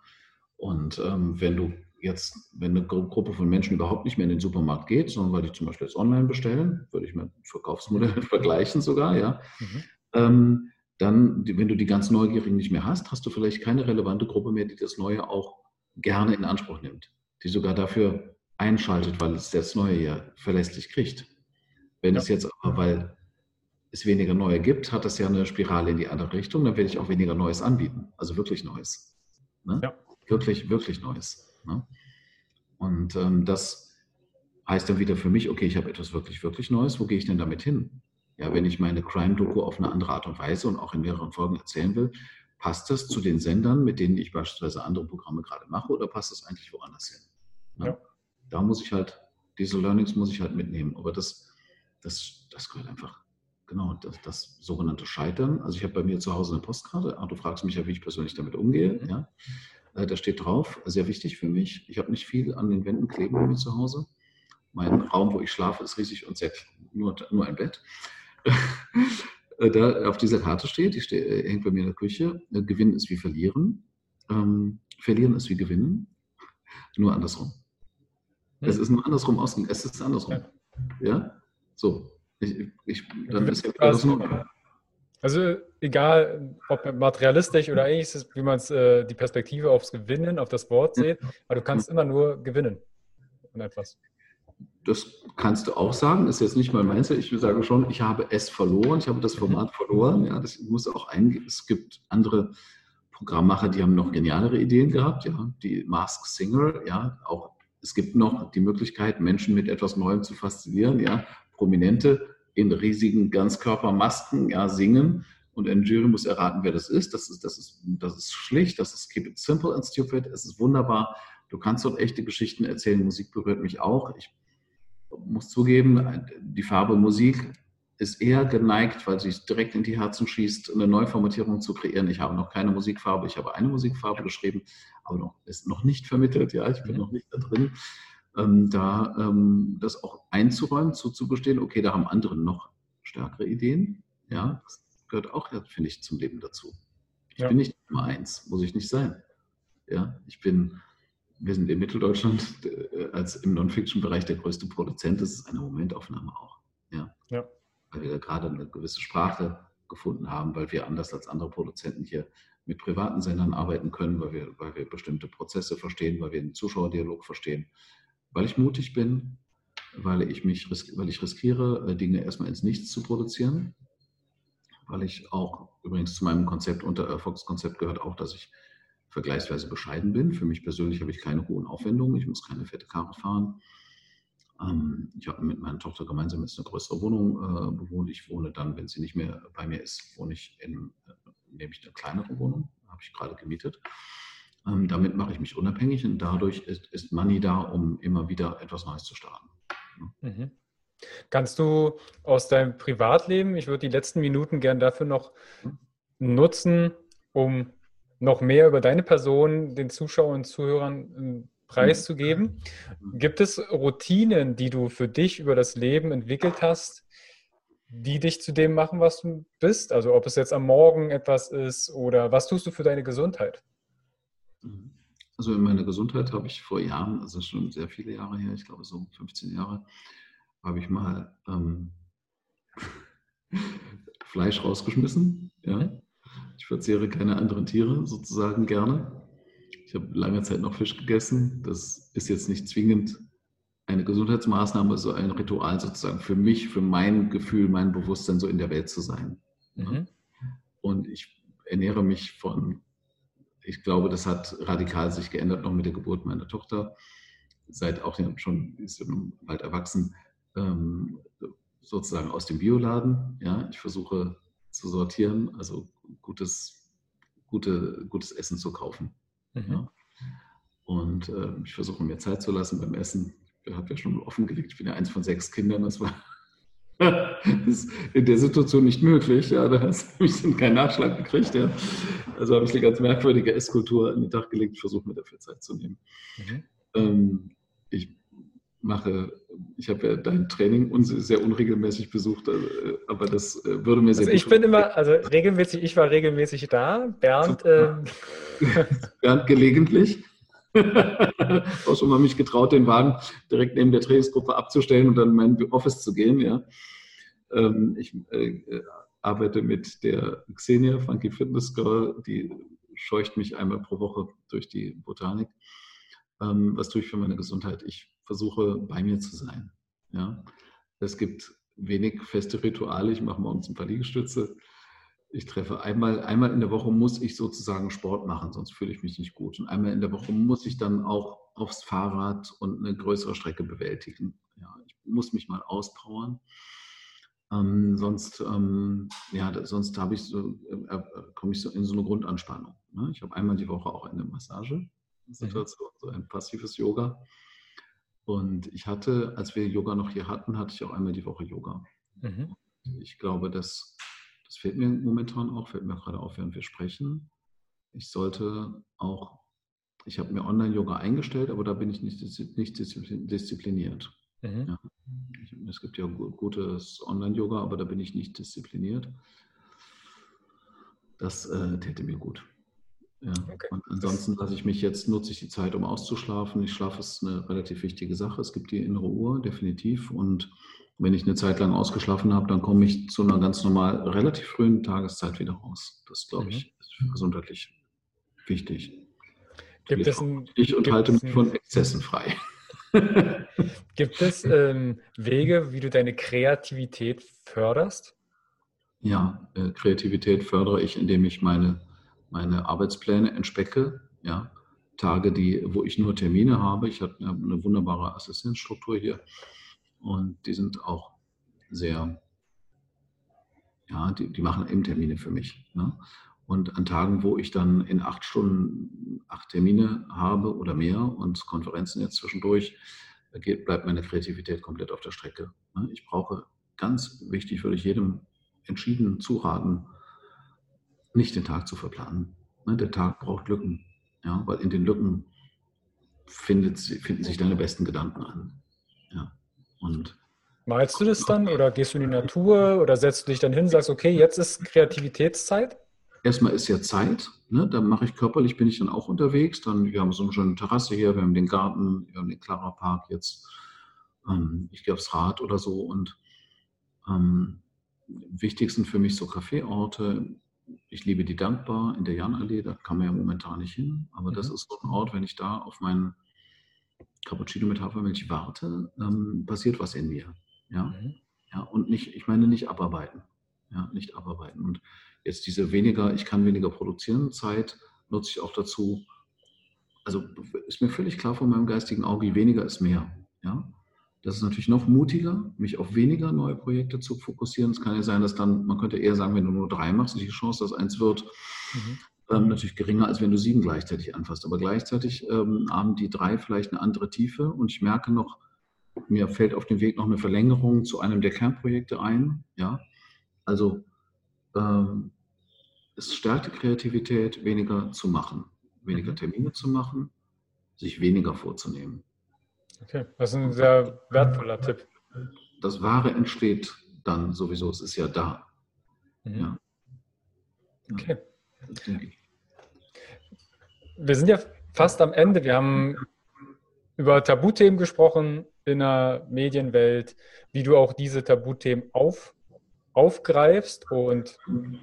Und ähm, wenn du jetzt, wenn eine Gruppe von Menschen überhaupt nicht mehr in den Supermarkt geht, sondern weil die zum Beispiel jetzt online bestellen, würde ich mit Verkaufsmodell vergleichen sogar, ja, mhm. ähm, dann, wenn du die ganz Neugierigen nicht mehr hast, hast du vielleicht keine relevante Gruppe mehr, die das Neue auch gerne in Anspruch nimmt, die sogar dafür einschaltet, weil es das Neue ja verlässlich kriegt. Wenn ja. es jetzt aber, weil es weniger Neue gibt, hat das ja eine Spirale in die andere Richtung, dann werde ich auch weniger Neues anbieten, also wirklich Neues. Ne? Ja. Wirklich, wirklich Neues. Ne? Und ähm, das heißt dann wieder für mich, okay, ich habe etwas wirklich, wirklich Neues, wo gehe ich denn damit hin? Ja, wenn ich meine Crime-Doku auf eine andere Art und Weise und auch in mehreren Folgen erzählen will, passt das zu den Sendern, mit denen ich beispielsweise andere Programme gerade mache, oder passt das eigentlich woanders hin? Ne? Ja. Da muss ich halt, diese Learnings muss ich halt mitnehmen. Aber das, das, das gehört einfach, genau, das, das sogenannte Scheitern. Also ich habe bei mir zu Hause eine Postkarte. Ah, du fragst mich ja, wie ich persönlich damit umgehe. Mhm. Ja. Äh, da steht drauf, sehr wichtig für mich. Ich habe nicht viel an den Wänden kleben bei mir zu Hause. Mein Raum, wo ich schlafe, ist riesig und sehr, nur, nur ein Bett. Äh, da auf dieser Karte steht, die steht, äh, hängt bei mir in der Küche, Gewinnen ist wie Verlieren, ähm, Verlieren ist wie Gewinnen, nur andersrum. Ja. Es ist nur andersrum ausgegangen, es ist andersrum. Ja, ja? so. Ich, ich, dann ist ja das Also egal, ob materialistisch oder ähnliches, wie man es äh, die Perspektive aufs Gewinnen, auf das Wort sieht, aber du kannst immer nur gewinnen in etwas das kannst du auch sagen, ist jetzt nicht mein Mindset. Ich sage schon, ich habe es verloren, ich habe das Format verloren. Ja, das muss auch eingehen. Es gibt andere Programmmacher, die haben noch genialere Ideen gehabt. Ja, die Mask Singer. Ja, auch es gibt noch die Möglichkeit, Menschen mit etwas Neuem zu faszinieren. Ja, Prominente in riesigen Ganzkörpermasken ja, singen und ein Jury muss erraten, wer das ist. Das ist, das ist, das ist schlicht, das ist keep it simple and stupid. Es ist wunderbar. Du kannst dort echte Geschichten erzählen. Musik berührt mich auch. Ich muss zugeben, die Farbe Musik ist eher geneigt, weil sie direkt in die Herzen schießt, eine Neuformatierung zu kreieren. Ich habe noch keine Musikfarbe, ich habe eine Musikfarbe geschrieben, aber noch, ist noch nicht vermittelt, ja, ich bin mhm. noch nicht da drin. Ähm, da ähm, das auch einzuräumen, zuzugestehen, okay, da haben andere noch stärkere Ideen, ja, das gehört auch, finde ich, zum Leben dazu. Ich ja. bin nicht Nummer eins, muss ich nicht sein. Ja, ich bin wir sind in Mitteldeutschland äh, als im Non-Fiction-Bereich der größte Produzent. Das ist eine Momentaufnahme auch. Ja. ja. Weil wir da gerade eine gewisse Sprache gefunden haben, weil wir anders als andere Produzenten hier mit privaten Sendern arbeiten können, weil wir, weil wir bestimmte Prozesse verstehen, weil wir den Zuschauerdialog verstehen, weil ich mutig bin, weil ich mich weil ich riskiere, äh, Dinge erstmal ins Nichts zu produzieren, weil ich auch übrigens zu meinem Konzept unter Erfolgskonzept gehört auch, dass ich vergleichsweise bescheiden bin. Für mich persönlich habe ich keine hohen Aufwendungen, ich muss keine fette Karre fahren. Ähm, ich habe mit meiner Tochter gemeinsam jetzt eine größere Wohnung äh, bewohnt. Ich wohne dann, wenn sie nicht mehr bei mir ist, wohne ich in, äh, nehme ich eine kleinere Wohnung, habe ich gerade gemietet. Ähm, damit mache ich mich unabhängig und dadurch ist, ist Money da, um immer wieder etwas Neues zu starten. Mhm. Kannst du aus deinem Privatleben, ich würde die letzten Minuten gern dafür noch mhm. nutzen, um noch mehr über deine Person den Zuschauern und Zuhörern preiszugeben. Gibt es Routinen, die du für dich über das Leben entwickelt hast, die dich zu dem machen, was du bist? Also ob es jetzt am Morgen etwas ist oder was tust du für deine Gesundheit? Also in meiner Gesundheit habe ich vor Jahren, also schon sehr viele Jahre her, ich glaube so 15 Jahre, habe ich mal ähm, Fleisch rausgeschmissen. Ja. Mhm. Ich verzehre keine anderen Tiere sozusagen gerne. Ich habe lange Zeit noch Fisch gegessen. Das ist jetzt nicht zwingend eine Gesundheitsmaßnahme, so ein Ritual sozusagen für mich, für mein Gefühl, mein Bewusstsein, so in der Welt zu sein. Mhm. Und ich ernähre mich von, ich glaube, das hat radikal sich geändert noch mit der Geburt meiner Tochter. Seit auch schon, ist bald erwachsen, ähm, sozusagen aus dem Bioladen. Ja, ich versuche zu sortieren, also gutes, gute, gutes Essen zu kaufen. Mhm. Ja. Und äh, ich versuche mir Zeit zu lassen beim Essen. Ich habe ja schon offengelegt, ich bin ja eins von sechs Kindern. Das war das in der Situation nicht möglich. Ja, da habe ich keinen Nachschlag gekriegt. Ja. Also habe ich eine ganz merkwürdige Esskultur an den Tag gelegt. Versuche mir dafür Zeit zu nehmen. Mhm. Ähm, ich mache, ich habe ja dein Training sehr unregelmäßig besucht, äh, aber das äh, würde mir sehr also Ich bin immer, also regelmäßig, ich war regelmäßig da. Bernd. Äh, Bernd gelegentlich. auch schon mal mich getraut, den Wagen direkt neben der Trainingsgruppe abzustellen und dann in mein Office zu gehen. Ja. Ähm, ich, arbeite mit der Xenia, Funky Fitness Girl, die scheucht mich einmal pro Woche durch die Botanik. Ähm, was tue ich für meine Gesundheit? Ich versuche bei mir zu sein. Ja? Es gibt wenig feste Rituale. Ich mache morgens ein paar Liegestütze. Ich treffe einmal, einmal in der Woche muss ich sozusagen Sport machen, sonst fühle ich mich nicht gut. Und einmal in der Woche muss ich dann auch aufs Fahrrad und eine größere Strecke bewältigen. Ja, ich muss mich mal auspowern. Ähm, sonst ähm, ja, sonst habe ich so, äh, äh, komme ich so in so eine Grundanspannung. Ne? Ich habe einmal die Woche auch eine Massage-Situation, mhm. so ein passives Yoga. Und ich hatte, als wir Yoga noch hier hatten, hatte ich auch einmal die Woche Yoga. Mhm. Ich glaube, das, das fehlt mir momentan auch, fällt mir gerade auf, während wir sprechen. Ich sollte auch, ich habe mir Online-Yoga eingestellt, aber da bin ich nicht, nicht diszipliniert. Mhm. Ja. Es gibt ja gutes Online-Yoga, aber da bin ich nicht diszipliniert. Das äh, täte mir gut. Ja. Okay. Und ansonsten lasse ich mich jetzt, nutze ich die Zeit, um auszuschlafen. Ich schlafe ist eine relativ wichtige Sache. Es gibt die innere Uhr, definitiv. Und wenn ich eine Zeit lang ausgeschlafen habe, dann komme ich zu einer ganz normal, relativ frühen Tageszeit wieder raus. Das, glaube ich, mhm. ist gesundheitlich wichtig. Gibt es ein, ich und halte mich von Exzessen frei. Gibt es ähm, Wege, wie du deine Kreativität förderst? Ja, äh, Kreativität fördere ich, indem ich meine, meine Arbeitspläne entspecke. Ja, Tage, die, wo ich nur Termine habe. Ich habe eine wunderbare Assistenzstruktur hier und die sind auch sehr, ja, die, die machen eben Termine für mich. Ne? Und an Tagen, wo ich dann in acht Stunden acht Termine habe oder mehr und Konferenzen jetzt zwischendurch, geht, bleibt meine Kreativität komplett auf der Strecke. Ne? Ich brauche, ganz wichtig, würde ich jedem entschieden zuraten, nicht den Tag zu verplanen. Ne? Der Tag braucht Lücken, ja, weil in den Lücken findet, finden sich deine besten Gedanken an. Ja. Und Malst du das dann oder gehst du in die Natur oder setzt du dich dann hin und sagst, okay, jetzt ist Kreativitätszeit? erstmal ist ja Zeit, ne? da mache ich körperlich, bin ich dann auch unterwegs. Dann, wir haben so eine schöne Terrasse hier, wir haben den Garten, wir haben den Clara Park jetzt. Ähm, ich gehe aufs Rad oder so und ähm, wichtig sind für mich so Kaffeeorte. Ich liebe die Dankbar in der Janallee, da kann man ja momentan nicht hin, aber mhm. das ist so ein Ort, wenn ich da auf meinen Cappuccino mit Hafermilch warte, ähm, passiert was in mir. Ja? Mhm. ja, und nicht, ich meine nicht abarbeiten. Ja, nicht abarbeiten. Und Jetzt diese weniger, ich kann weniger produzieren, Zeit nutze ich auch dazu. Also ist mir völlig klar von meinem geistigen Auge, weniger ist mehr. Ja? Das ist natürlich noch mutiger, mich auf weniger neue Projekte zu fokussieren. Es kann ja sein, dass dann, man könnte eher sagen, wenn du nur drei machst, ist die Chance, dass eins wird, mhm. Ähm, natürlich geringer, als wenn du sieben gleichzeitig anfasst. Aber gleichzeitig ähm, haben die drei vielleicht eine andere Tiefe und ich merke noch, mir fällt auf dem Weg noch eine Verlängerung zu einem der Kernprojekte ein. Ja? Also ähm, es stärkt die Kreativität, weniger zu machen, weniger mhm. Termine zu machen, sich weniger vorzunehmen. Okay, das ist ein sehr wertvoller Tipp. Das Wahre entsteht dann sowieso, es ist ja da. Mhm. Ja. Okay. Wir sind ja fast am Ende. Wir haben über Tabuthemen gesprochen in der Medienwelt, wie du auch diese Tabuthemen auf, aufgreifst und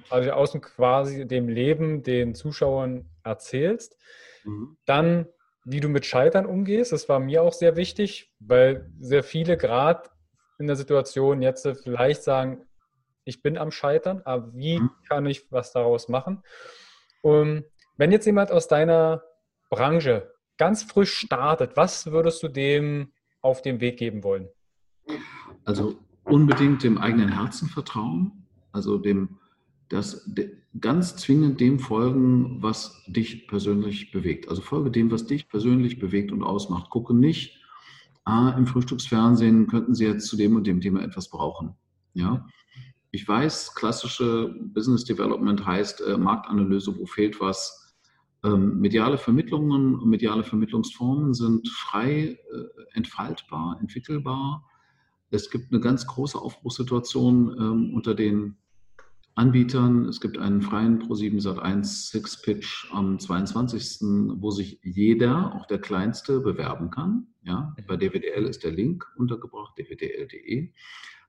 also außen quasi dem Leben den Zuschauern erzählst. Mhm. Dann, wie du mit Scheitern umgehst, das war mir auch sehr wichtig, weil sehr viele gerade in der Situation jetzt vielleicht sagen, ich bin am Scheitern, aber wie mhm. kann ich was daraus machen? Und wenn jetzt jemand aus deiner Branche ganz frisch startet, was würdest du dem auf den Weg geben wollen? Also unbedingt dem eigenen Herzen vertrauen, also dem, das ganz zwingend dem folgen, was dich persönlich bewegt. Also folge dem, was dich persönlich bewegt und ausmacht. Gucke nicht, ah, im Frühstücksfernsehen könnten Sie jetzt zu dem und dem Thema etwas brauchen. Ja, ich weiß, klassische Business Development heißt äh, Marktanalyse, wo fehlt was. Ähm, mediale Vermittlungen und mediale Vermittlungsformen sind frei äh, entfaltbar, entwickelbar es gibt eine ganz große Aufbruchssituation ähm, unter den Anbietern. Es gibt einen freien Pro7 Sat1 Six Pitch am 22., wo sich jeder, auch der Kleinste, bewerben kann. Ja, bei DWDL ist der Link untergebracht, dwdl.de.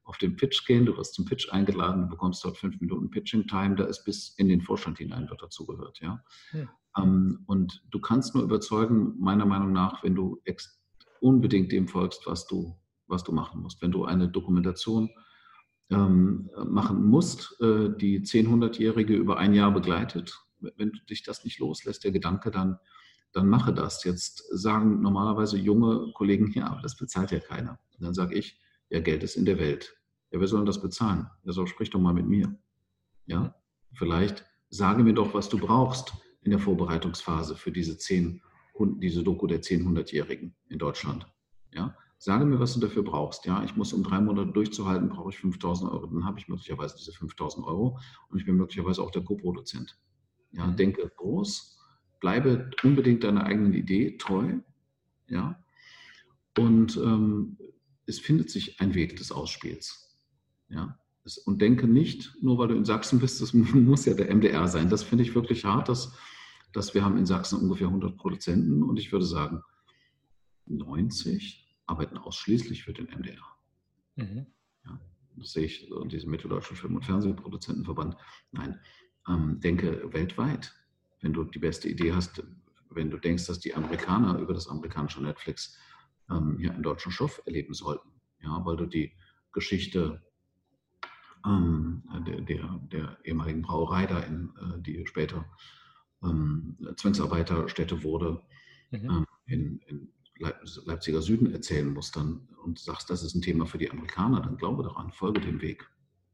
auf den Pitch gehen, du wirst zum Pitch eingeladen, du bekommst dort fünf Minuten Pitching Time, da ist bis in den Vorstand hinein wird dazugehört, ja. Hm. Ähm, und du kannst nur überzeugen, meiner Meinung nach, wenn du unbedingt dem folgst, was du, was du machen musst. Wenn du eine Dokumentation ähm, machen musst, äh, die 10-100-Jährige über ein Jahr begleitet, wenn du dich das nicht loslässt, der Gedanke, dann, dann mache das. Jetzt sagen normalerweise junge Kollegen, ja, aber das bezahlt ja keiner. Und dann sage ich, ja, Geld ist in der Welt. Ja, wer soll denn das bezahlen? Ja, so sprich doch mal mit mir. Ja, vielleicht sage mir doch, was du brauchst in der Vorbereitungsphase für diese zehn, diese Doku der 10, 100-Jährigen in Deutschland. Ja, sage mir, was du dafür brauchst. Ja, ich muss um drei Monate durchzuhalten, brauche ich 5000 Euro. Dann habe ich möglicherweise diese 5000 Euro und ich bin möglicherweise auch der Co-Produzent. Ja, mhm. denke groß, bleibe unbedingt deiner eigenen Idee treu. Ja, und ähm, es findet sich ein Weg des Ausspiels. Ja, und denke nicht, nur weil du in Sachsen bist, das muss ja der MDR sein. Das finde ich wirklich hart, dass, dass wir haben in Sachsen ungefähr 100 Produzenten und ich würde sagen, 90 arbeiten ausschließlich für den MDR. Mhm. Ja, das sehe ich in diesem Mitteldeutschen Film- und Fernsehproduzentenverband. Nein, ähm, denke weltweit. Wenn du die beste Idee hast, wenn du denkst, dass die Amerikaner über das amerikanische Netflix ähm, hier einen deutschen Stoff erleben sollten, ja, weil du die Geschichte ähm, der, der, der, ehemaligen Brauerei da, in, äh, die später ähm, Zwangsarbeiterstätte wurde, mhm. ähm, in, in Leipziger Süden erzählen musst dann, und sagst, das ist ein Thema für die Amerikaner, dann glaube daran, folge dem Weg.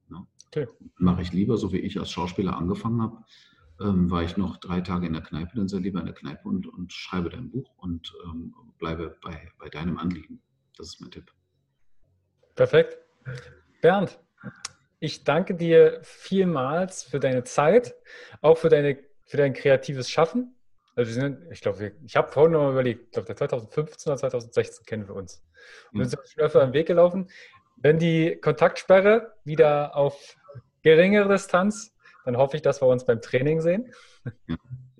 Ja. Okay. Mache ich lieber, so wie ich als Schauspieler angefangen habe, ähm, war ich noch drei Tage in der Kneipe, dann sei lieber in der Kneipe und, und schreibe dein Buch und ähm, bleibe bei, bei deinem Anliegen. Das ist mein Tipp. Perfekt. Bernd, ich danke dir vielmals für deine Zeit, auch für, deine, für dein kreatives Schaffen. Also sind, ich glaube, ich habe vorhin noch mal überlegt, ich glaube, 2015 oder 2016 kennen wir uns. Und wir sind schon öfter am Weg gelaufen. Wenn die Kontaktsperre wieder auf geringere Distanz, dann hoffe ich, dass wir uns beim Training sehen. Ja,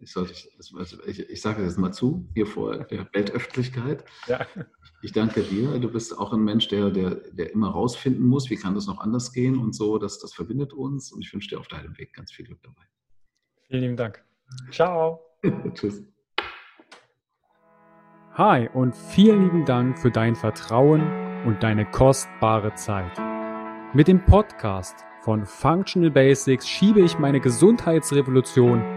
ich, sollte, ich, ich sage das mal zu, hier vor der Weltöffentlichkeit. Ja. Ich danke dir. Du bist auch ein Mensch, der, der, der immer rausfinden muss, wie kann das noch anders gehen und so. Das, das verbindet uns und ich wünsche dir auf deinem Weg ganz viel Glück dabei. Vielen lieben Dank. Ciao. Tschüss. Hi und vielen lieben Dank für dein Vertrauen und deine kostbare Zeit. Mit dem Podcast von Functional Basics schiebe ich meine Gesundheitsrevolution